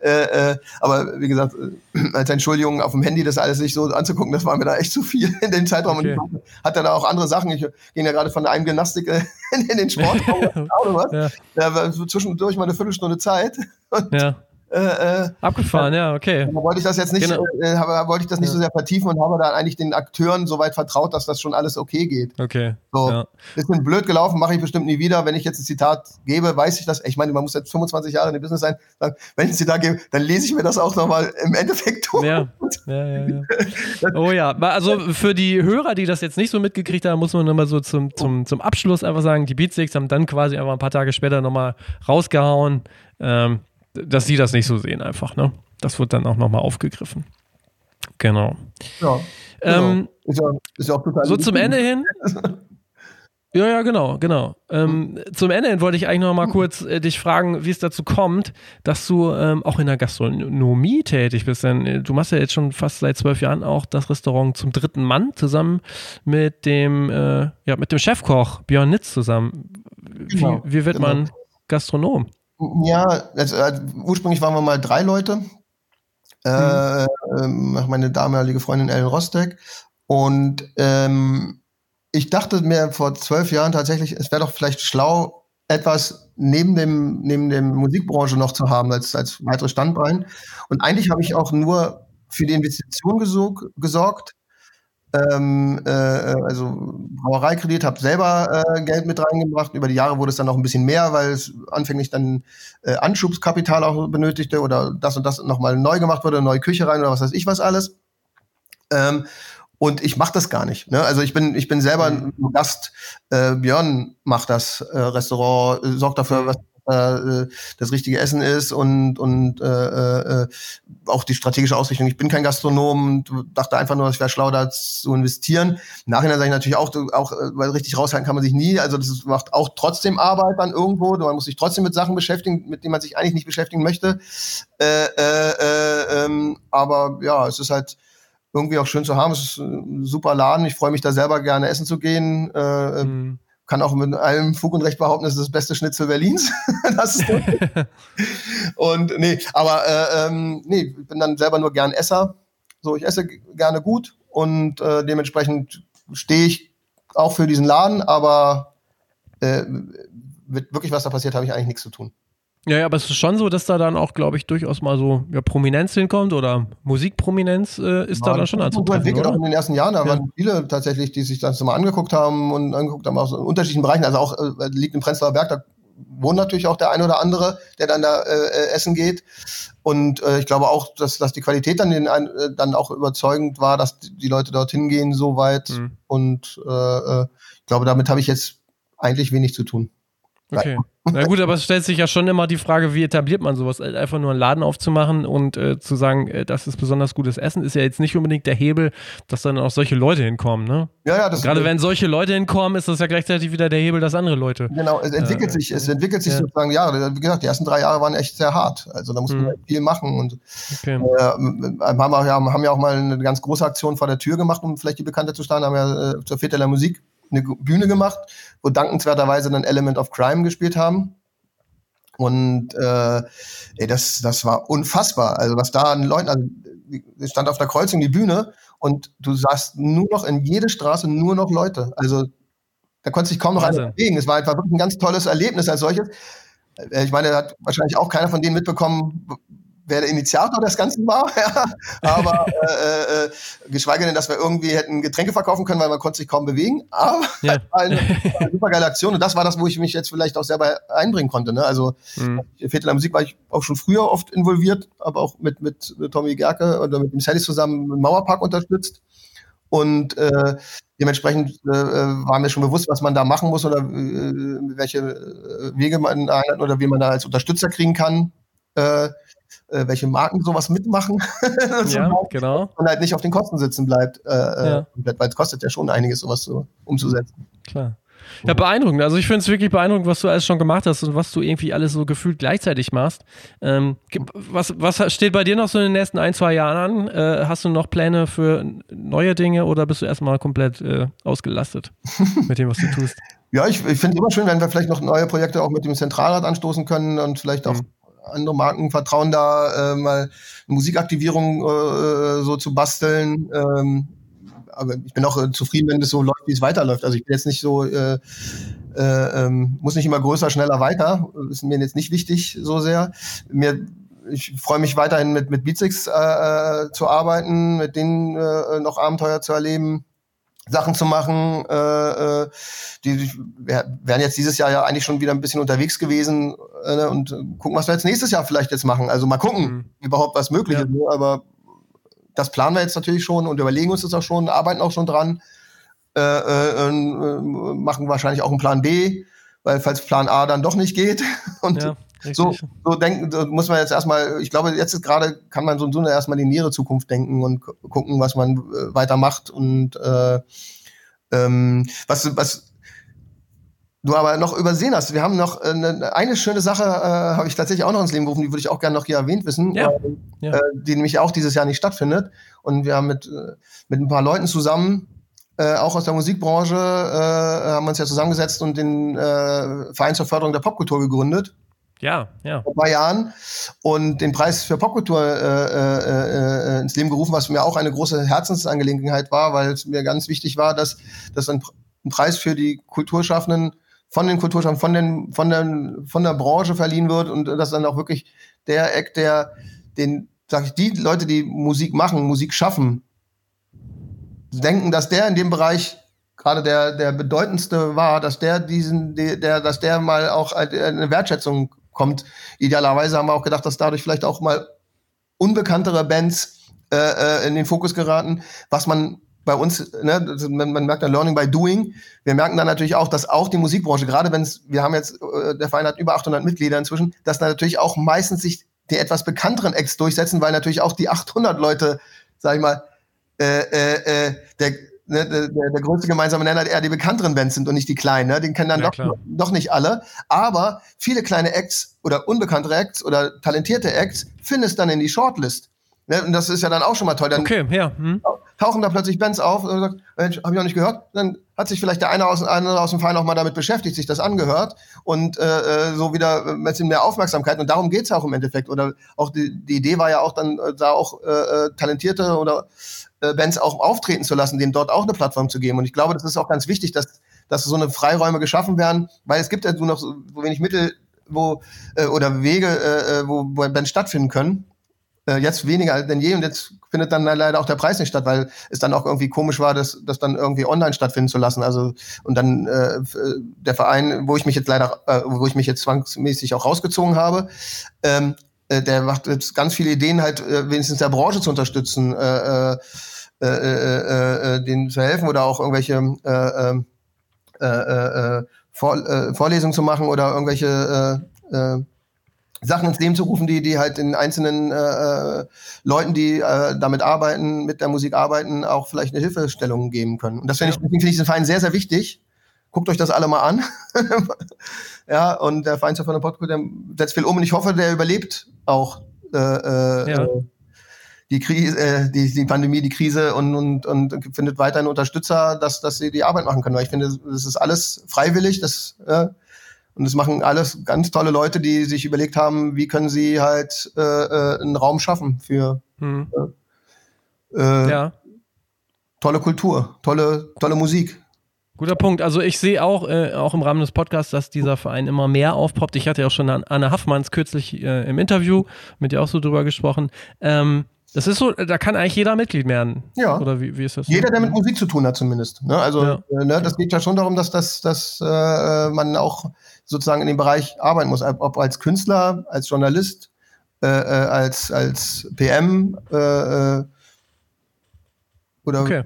Äh, äh, aber wie gesagt, äh, als Entschuldigung auf dem Handy das alles sich so anzugucken, das war mir da echt zu viel in dem Zeitraum. Okay. Und hat dann auch andere Sachen. Ich ging ja gerade von der einen Gymnastik äh, in den Sport. oder was. Ja. Da war zwischendurch mal eine Viertelstunde Zeit. Und ja äh, äh, Abgefahren, ja, okay. Da wollte ich das jetzt nicht, genau. äh, wollte ich das nicht ja. so sehr vertiefen und habe da eigentlich den Akteuren soweit vertraut, dass das schon alles okay geht. Okay. So, ja. bisschen blöd gelaufen, mache ich bestimmt nie wieder. Wenn ich jetzt ein Zitat gebe, weiß ich das. Ich meine, man muss jetzt 25 Jahre in dem Business sein. Wenn ich ein Zitat gebe, dann lese ich mir das auch nochmal im Endeffekt durch. Ja. ja, ja, ja. oh ja, also für die Hörer, die das jetzt nicht so mitgekriegt haben, muss man nochmal so zum, zum, zum Abschluss einfach sagen, die Beatsticks haben dann quasi einfach ein paar Tage später nochmal rausgehauen. Ähm, dass sie das nicht so sehen einfach, ne? Das wird dann auch nochmal aufgegriffen. Genau. Ja. Ähm, genau. ist ja, ist ja so zum Ende hin. Ja, ja, genau, genau. Ähm, zum Ende hin wollte ich eigentlich noch mal kurz äh, dich fragen, wie es dazu kommt, dass du ähm, auch in der Gastronomie tätig bist. Denn äh, du machst ja jetzt schon fast seit zwölf Jahren auch das Restaurant zum dritten Mann zusammen mit dem, äh, ja, mit dem Chefkoch Björn Nitz zusammen. Wie, genau, wie wird genau. man Gastronom? Ja, also, also, ursprünglich waren wir mal drei Leute. Äh, mhm. Äh, meine damalige Freundin Ellen Rostek. Und ähm, ich dachte mir vor zwölf Jahren tatsächlich, es wäre doch vielleicht schlau, etwas neben dem, neben dem Musikbranche noch zu haben als, als weitere Standbein. Und eigentlich habe ich auch nur für die Investition gesorgt ähm, äh, also Brauereikredit, habe selber äh, Geld mit reingebracht. Über die Jahre wurde es dann noch ein bisschen mehr, weil es anfänglich dann äh, Anschubskapital auch benötigte oder das und das nochmal neu gemacht wurde, neue Küche rein oder was weiß ich was alles. Ähm, und ich mache das gar nicht. Ne? Also ich bin, ich bin selber ein Gast. Äh, Björn macht das äh, Restaurant, äh, sorgt dafür, was äh, das richtige Essen ist und, und äh, äh, auch die strategische Ausrichtung. Ich bin kein Gastronom und dachte einfach nur, es wäre schlau, da zu investieren. Im Nachhinein sage ich natürlich auch, auch, weil richtig raushalten kann man sich nie. Also das macht auch trotzdem Arbeit dann irgendwo. Man muss sich trotzdem mit Sachen beschäftigen, mit denen man sich eigentlich nicht beschäftigen möchte. Äh, äh, äh, ähm, aber ja, es ist halt irgendwie auch schön zu haben. Es ist ein super Laden. Ich freue mich da selber gerne essen zu gehen. Äh, mhm kann auch mit allem Fug und Recht behaupten, das ist das beste Schnitzel Berlins. das ist und nee, aber äh, ähm, nee, ich bin dann selber nur gern Esser. So, ich esse gerne gut und äh, dementsprechend stehe ich auch für diesen Laden, aber äh, wirklich was da passiert, habe ich eigentlich nichts zu tun. Ja, ja, aber es ist schon so, dass da dann auch, glaube ich, durchaus mal so ja, Prominenz hinkommt oder Musikprominenz äh, ist ja, da dann schon anzutreffen, entwickelt auch in den ersten Jahren. Da ja. waren viele tatsächlich, die sich das mal angeguckt haben und angeguckt haben aus unterschiedlichen Bereichen. Also auch äh, liegt im Prenzlauer Berg, da wohnt natürlich auch der ein oder andere, der dann da äh, essen geht. Und äh, ich glaube auch, dass, dass die Qualität dann, den, äh, dann auch überzeugend war, dass die Leute dorthin gehen so weit. Mhm. Und äh, ich glaube, damit habe ich jetzt eigentlich wenig zu tun. Okay. Na gut, aber es stellt sich ja schon immer die Frage, wie etabliert man sowas? Einfach nur einen Laden aufzumachen und äh, zu sagen, äh, das ist besonders gutes Essen, ist ja jetzt nicht unbedingt der Hebel, dass dann auch solche Leute hinkommen, ne? Ja, ja, das Gerade wenn solche Leute hinkommen, ist das ja gleichzeitig wieder der Hebel, dass andere Leute. Genau, es entwickelt äh, sich, es entwickelt sich ja. sozusagen, ja, wie gesagt, die ersten drei Jahre waren echt sehr hart. Also da mussten mhm. wir viel machen und okay. äh, haben, ja, haben ja auch mal eine ganz große Aktion vor der Tür gemacht, um vielleicht die Bekannte zu starten, haben ja äh, zur Fete der Musik eine Bühne gemacht, wo dankenswerterweise dann Element of Crime gespielt haben. Und äh, ey, das, das war unfassbar. Also was da an Leuten, also stand auf der Kreuzung die Bühne und du sahst nur noch in jede Straße nur noch Leute. Also da konnte sich kaum noch einer bewegen. Es war einfach wirklich ein ganz tolles Erlebnis als solches. Äh, ich meine, da hat wahrscheinlich auch keiner von denen mitbekommen, wer der Initiator des Ganzen war, ja. aber äh, äh, geschweige denn, dass wir irgendwie hätten Getränke verkaufen können, weil man konnte sich kaum bewegen. Aber ja. eine, eine super geile Aktion und das war das, wo ich mich jetzt vielleicht auch selber einbringen konnte. Ne? Also mhm. Viertel der Musik war ich auch schon früher oft involviert, aber auch mit, mit, mit Tommy Gerke oder mit dem Sally zusammen im Mauerpark unterstützt. Und äh, dementsprechend äh, war mir schon bewusst, was man da machen muss oder äh, welche äh, Wege man einhalten oder wie man da als Unterstützer kriegen kann. Äh, äh, welche Marken sowas mitmachen. ja, genau. Und halt nicht auf den Kosten sitzen bleibt, äh, äh ja. weil es kostet ja schon einiges, sowas so umzusetzen. Klar. Ja, beeindruckend. Also ich finde es wirklich beeindruckend, was du alles schon gemacht hast und was du irgendwie alles so gefühlt gleichzeitig machst. Ähm, was, was steht bei dir noch so in den nächsten ein, zwei Jahren an? Äh, hast du noch Pläne für neue Dinge oder bist du erstmal komplett äh, ausgelastet mit dem, was du tust? Ja, ich, ich finde es immer schön, wenn wir vielleicht noch neue Projekte auch mit dem Zentralrat anstoßen können und vielleicht auch mhm andere Marken vertrauen da äh, mal eine Musikaktivierung äh, so zu basteln. Ähm, aber ich bin auch äh, zufrieden, wenn das so läuft, wie es weiterläuft. Also ich bin jetzt nicht so, äh, äh, ähm, muss nicht immer größer, schneller, weiter. Ist mir jetzt nicht wichtig so sehr. Mir ich freue mich weiterhin mit, mit Beatsix äh, äh, zu arbeiten, mit denen äh, noch Abenteuer zu erleben. Sachen zu machen. Äh, äh, die wären jetzt dieses Jahr ja eigentlich schon wieder ein bisschen unterwegs gewesen äh, und gucken, was wir jetzt nächstes Jahr vielleicht jetzt machen. Also mal gucken, mhm. überhaupt was möglich ja. ist. Ne? Aber das planen wir jetzt natürlich schon und überlegen uns das auch schon, arbeiten auch schon dran, äh, äh, äh, machen wahrscheinlich auch einen Plan B, weil falls Plan A dann doch nicht geht und ja. So, so denken, so muss man jetzt erstmal, ich glaube, jetzt ist gerade, kann man so und so erstmal in die nähere Zukunft denken und gucken, was man äh, weiter macht und äh, ähm, was, was du aber noch übersehen hast. Wir haben noch eine, eine schöne Sache, äh, habe ich tatsächlich auch noch ins Leben gerufen, die würde ich auch gerne noch hier erwähnt wissen, ja. Äh, ja. die nämlich auch dieses Jahr nicht stattfindet. Und wir haben mit, äh, mit ein paar Leuten zusammen äh, auch aus der Musikbranche, äh, haben uns ja zusammengesetzt und den äh, Verein zur Förderung der Popkultur gegründet. Ja, ja. Vor ein paar Jahren und den Preis für Popkultur äh, äh, äh, ins Leben gerufen, was mir auch eine große Herzensangelegenheit war, weil es mir ganz wichtig war, dass, dass ein, ein Preis für die Kulturschaffenden von den Kulturschaffenden, von, den, von, der, von der Branche verliehen wird und dass dann auch wirklich der Eck, der den, sag ich, die Leute, die Musik machen, Musik schaffen, denken, dass der in dem Bereich gerade der, der bedeutendste war, dass der diesen, der, dass der mal auch eine Wertschätzung kommt. Idealerweise haben wir auch gedacht, dass dadurch vielleicht auch mal unbekanntere Bands äh, äh, in den Fokus geraten, was man bei uns, ne, man, man merkt ja Learning by Doing. Wir merken dann natürlich auch, dass auch die Musikbranche, gerade wenn es, wir haben jetzt, äh, der Verein hat über 800 Mitglieder inzwischen, dass dann natürlich auch meistens sich die etwas bekannteren Acts durchsetzen, weil natürlich auch die 800 Leute, sag ich mal, äh, äh, äh der ne, der, der größte gemeinsame Nenner eher die bekannteren Bands sind und nicht die kleinen. Ne? Den kennen dann ja, doch, doch nicht alle. Aber viele kleine Acts oder unbekannte Acts oder talentierte Acts findest dann in die Shortlist. Ne? Und das ist ja dann auch schon mal toll. Dann okay, ja. Hm. Tauchen da plötzlich Bands auf und sagt, Mensch, hab ich auch nicht gehört. Dann hat sich vielleicht der eine aus, andere aus dem Verein auch mal damit beschäftigt, sich das angehört und äh, äh so wieder ein bisschen mehr Aufmerksamkeit. Und darum geht's ja auch im Endeffekt. Oder auch die, die Idee war ja auch dann, äh, da auch äh, äh talentierte oder äh, Bands auch auftreten zu lassen, denen dort auch eine Plattform zu geben. Und ich glaube, das ist auch ganz wichtig, dass, dass so eine Freiräume geschaffen werden, weil es gibt ja nur noch so wenig Mittel wo, äh, oder Wege, äh, äh, wo, wo Bands stattfinden können. äh, jetzt weniger denn je und jetzt findet dann leider auch der Preis nicht statt, weil es dann auch irgendwie komisch war, das, das dann irgendwie online stattfinden zu lassen. Also und dann äh, der Verein, wo ich mich jetzt leider, äh, wo ich mich jetzt zwangsmäßig auch rausgezogen habe, ähm, äh, der macht jetzt ganz viele Ideen, halt äh, wenigstens der Branche zu unterstützen, äh, äh, äh, äh, äh, denen zu helfen oder auch irgendwelche äh, ähm, äh, äh, äh, Vor, äh, Vorlesungen zu machen oder irgendwelche äh, äh, Sachen ins Leben zu rufen, die, die halt den einzelnen äh, Leuten, die äh, damit arbeiten, mit der Musik arbeiten, auch vielleicht eine Hilfestellung geben können. Und das finde ich, finde ich den Verein sehr, sehr wichtig. Guckt euch das alle mal an. ja, und der Verein von der Podcast, der setzt viel um und ich hoffe, der überlebt auch äh, äh, ja. Die Krise, äh, die, die Pandemie, die Krise und, und, und findet weiterhin Unterstützer, dass, dass sie die Arbeit machen können. Weil ich finde, das ist alles freiwillig, das äh, und das machen alles ganz tolle Leute, die sich überlegt haben, wie können sie halt äh, äh, einen Raum schaffen für hm. äh, ja. tolle Kultur, tolle, tolle Musik. Guter Punkt. Also ich sehe auch, äh, auch im Rahmen des Podcasts, dass dieser Verein immer mehr aufpoppt. Ich hatte ja auch schon Anne Haffmanns kürzlich äh, im Interview mit dir auch so drüber gesprochen. Ähm, das ist so, da kann eigentlich jeder Mitglied werden. Ja. Oder wie, wie ist das? Jeder, der mit Musik zu tun hat, zumindest. Ne? Also, ja. äh, ne, das geht ja schon darum, dass, dass, dass äh, man auch sozusagen in dem Bereich arbeiten muss. Ob als Künstler, als Journalist, äh, äh als, als PM äh, äh, oder okay.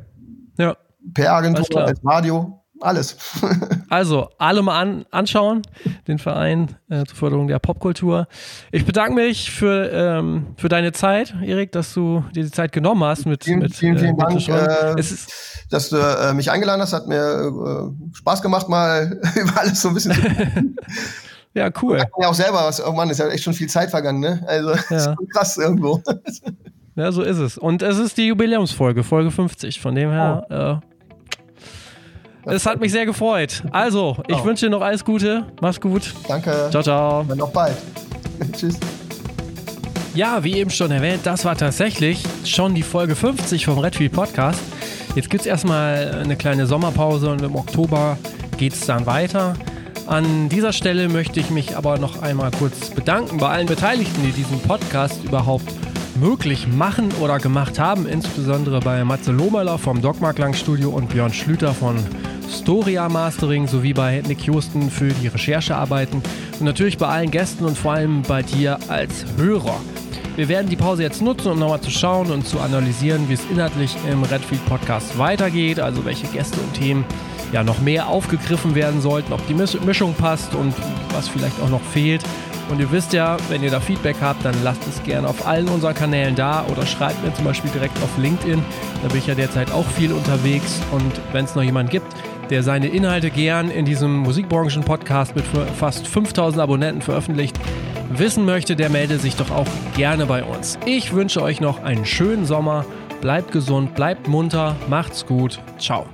ja. PR-Agentur, als Radio alles. also, alle mal an, anschauen, den Verein äh, zur Förderung der Popkultur. Ich bedanke mich für, ähm, für deine Zeit, Erik, dass du dir die Zeit genommen hast. Mit, vielen, mit, vielen, vielen äh, Dank, äh, dass du äh, mich eingeladen hast. Hat mir äh, Spaß gemacht, mal über alles so ein bisschen zu Ja, cool. Ja, auch selber was. Oh Mann, ist ja echt schon viel Zeit vergangen, ne? Also, ja. krass irgendwo. ja, so ist es. Und es ist die Jubiläumsfolge, Folge 50. Von dem her. Oh. Es hat mich sehr gefreut. Also, ich oh. wünsche dir noch alles Gute. Mach's gut. Danke. Ciao, ciao. Dann noch bald. Tschüss. Ja, wie eben schon erwähnt, das war tatsächlich schon die Folge 50 vom Redfield Podcast. Jetzt gibt es erstmal eine kleine Sommerpause und im Oktober geht es dann weiter. An dieser Stelle möchte ich mich aber noch einmal kurz bedanken bei allen Beteiligten, die diesen Podcast überhaupt möglich machen oder gemacht haben, insbesondere bei Matze Lohmöller vom Dogmarklang Studio und Björn Schlüter von Storia Mastering sowie bei Nick Houston für die Recherchearbeiten und natürlich bei allen Gästen und vor allem bei dir als Hörer. Wir werden die Pause jetzt nutzen, um nochmal zu schauen und zu analysieren, wie es inhaltlich im Redfield Podcast weitergeht, also welche Gäste und Themen ja noch mehr aufgegriffen werden sollten, ob die Mischung passt und was vielleicht auch noch fehlt. Und ihr wisst ja, wenn ihr da Feedback habt, dann lasst es gerne auf allen unseren Kanälen da oder schreibt mir zum Beispiel direkt auf LinkedIn. Da bin ich ja derzeit auch viel unterwegs. Und wenn es noch jemanden gibt, der seine Inhalte gern in diesem Musikbranchen-Podcast mit fast 5000 Abonnenten veröffentlicht, wissen möchte, der melde sich doch auch gerne bei uns. Ich wünsche euch noch einen schönen Sommer, bleibt gesund, bleibt munter, macht's gut, ciao.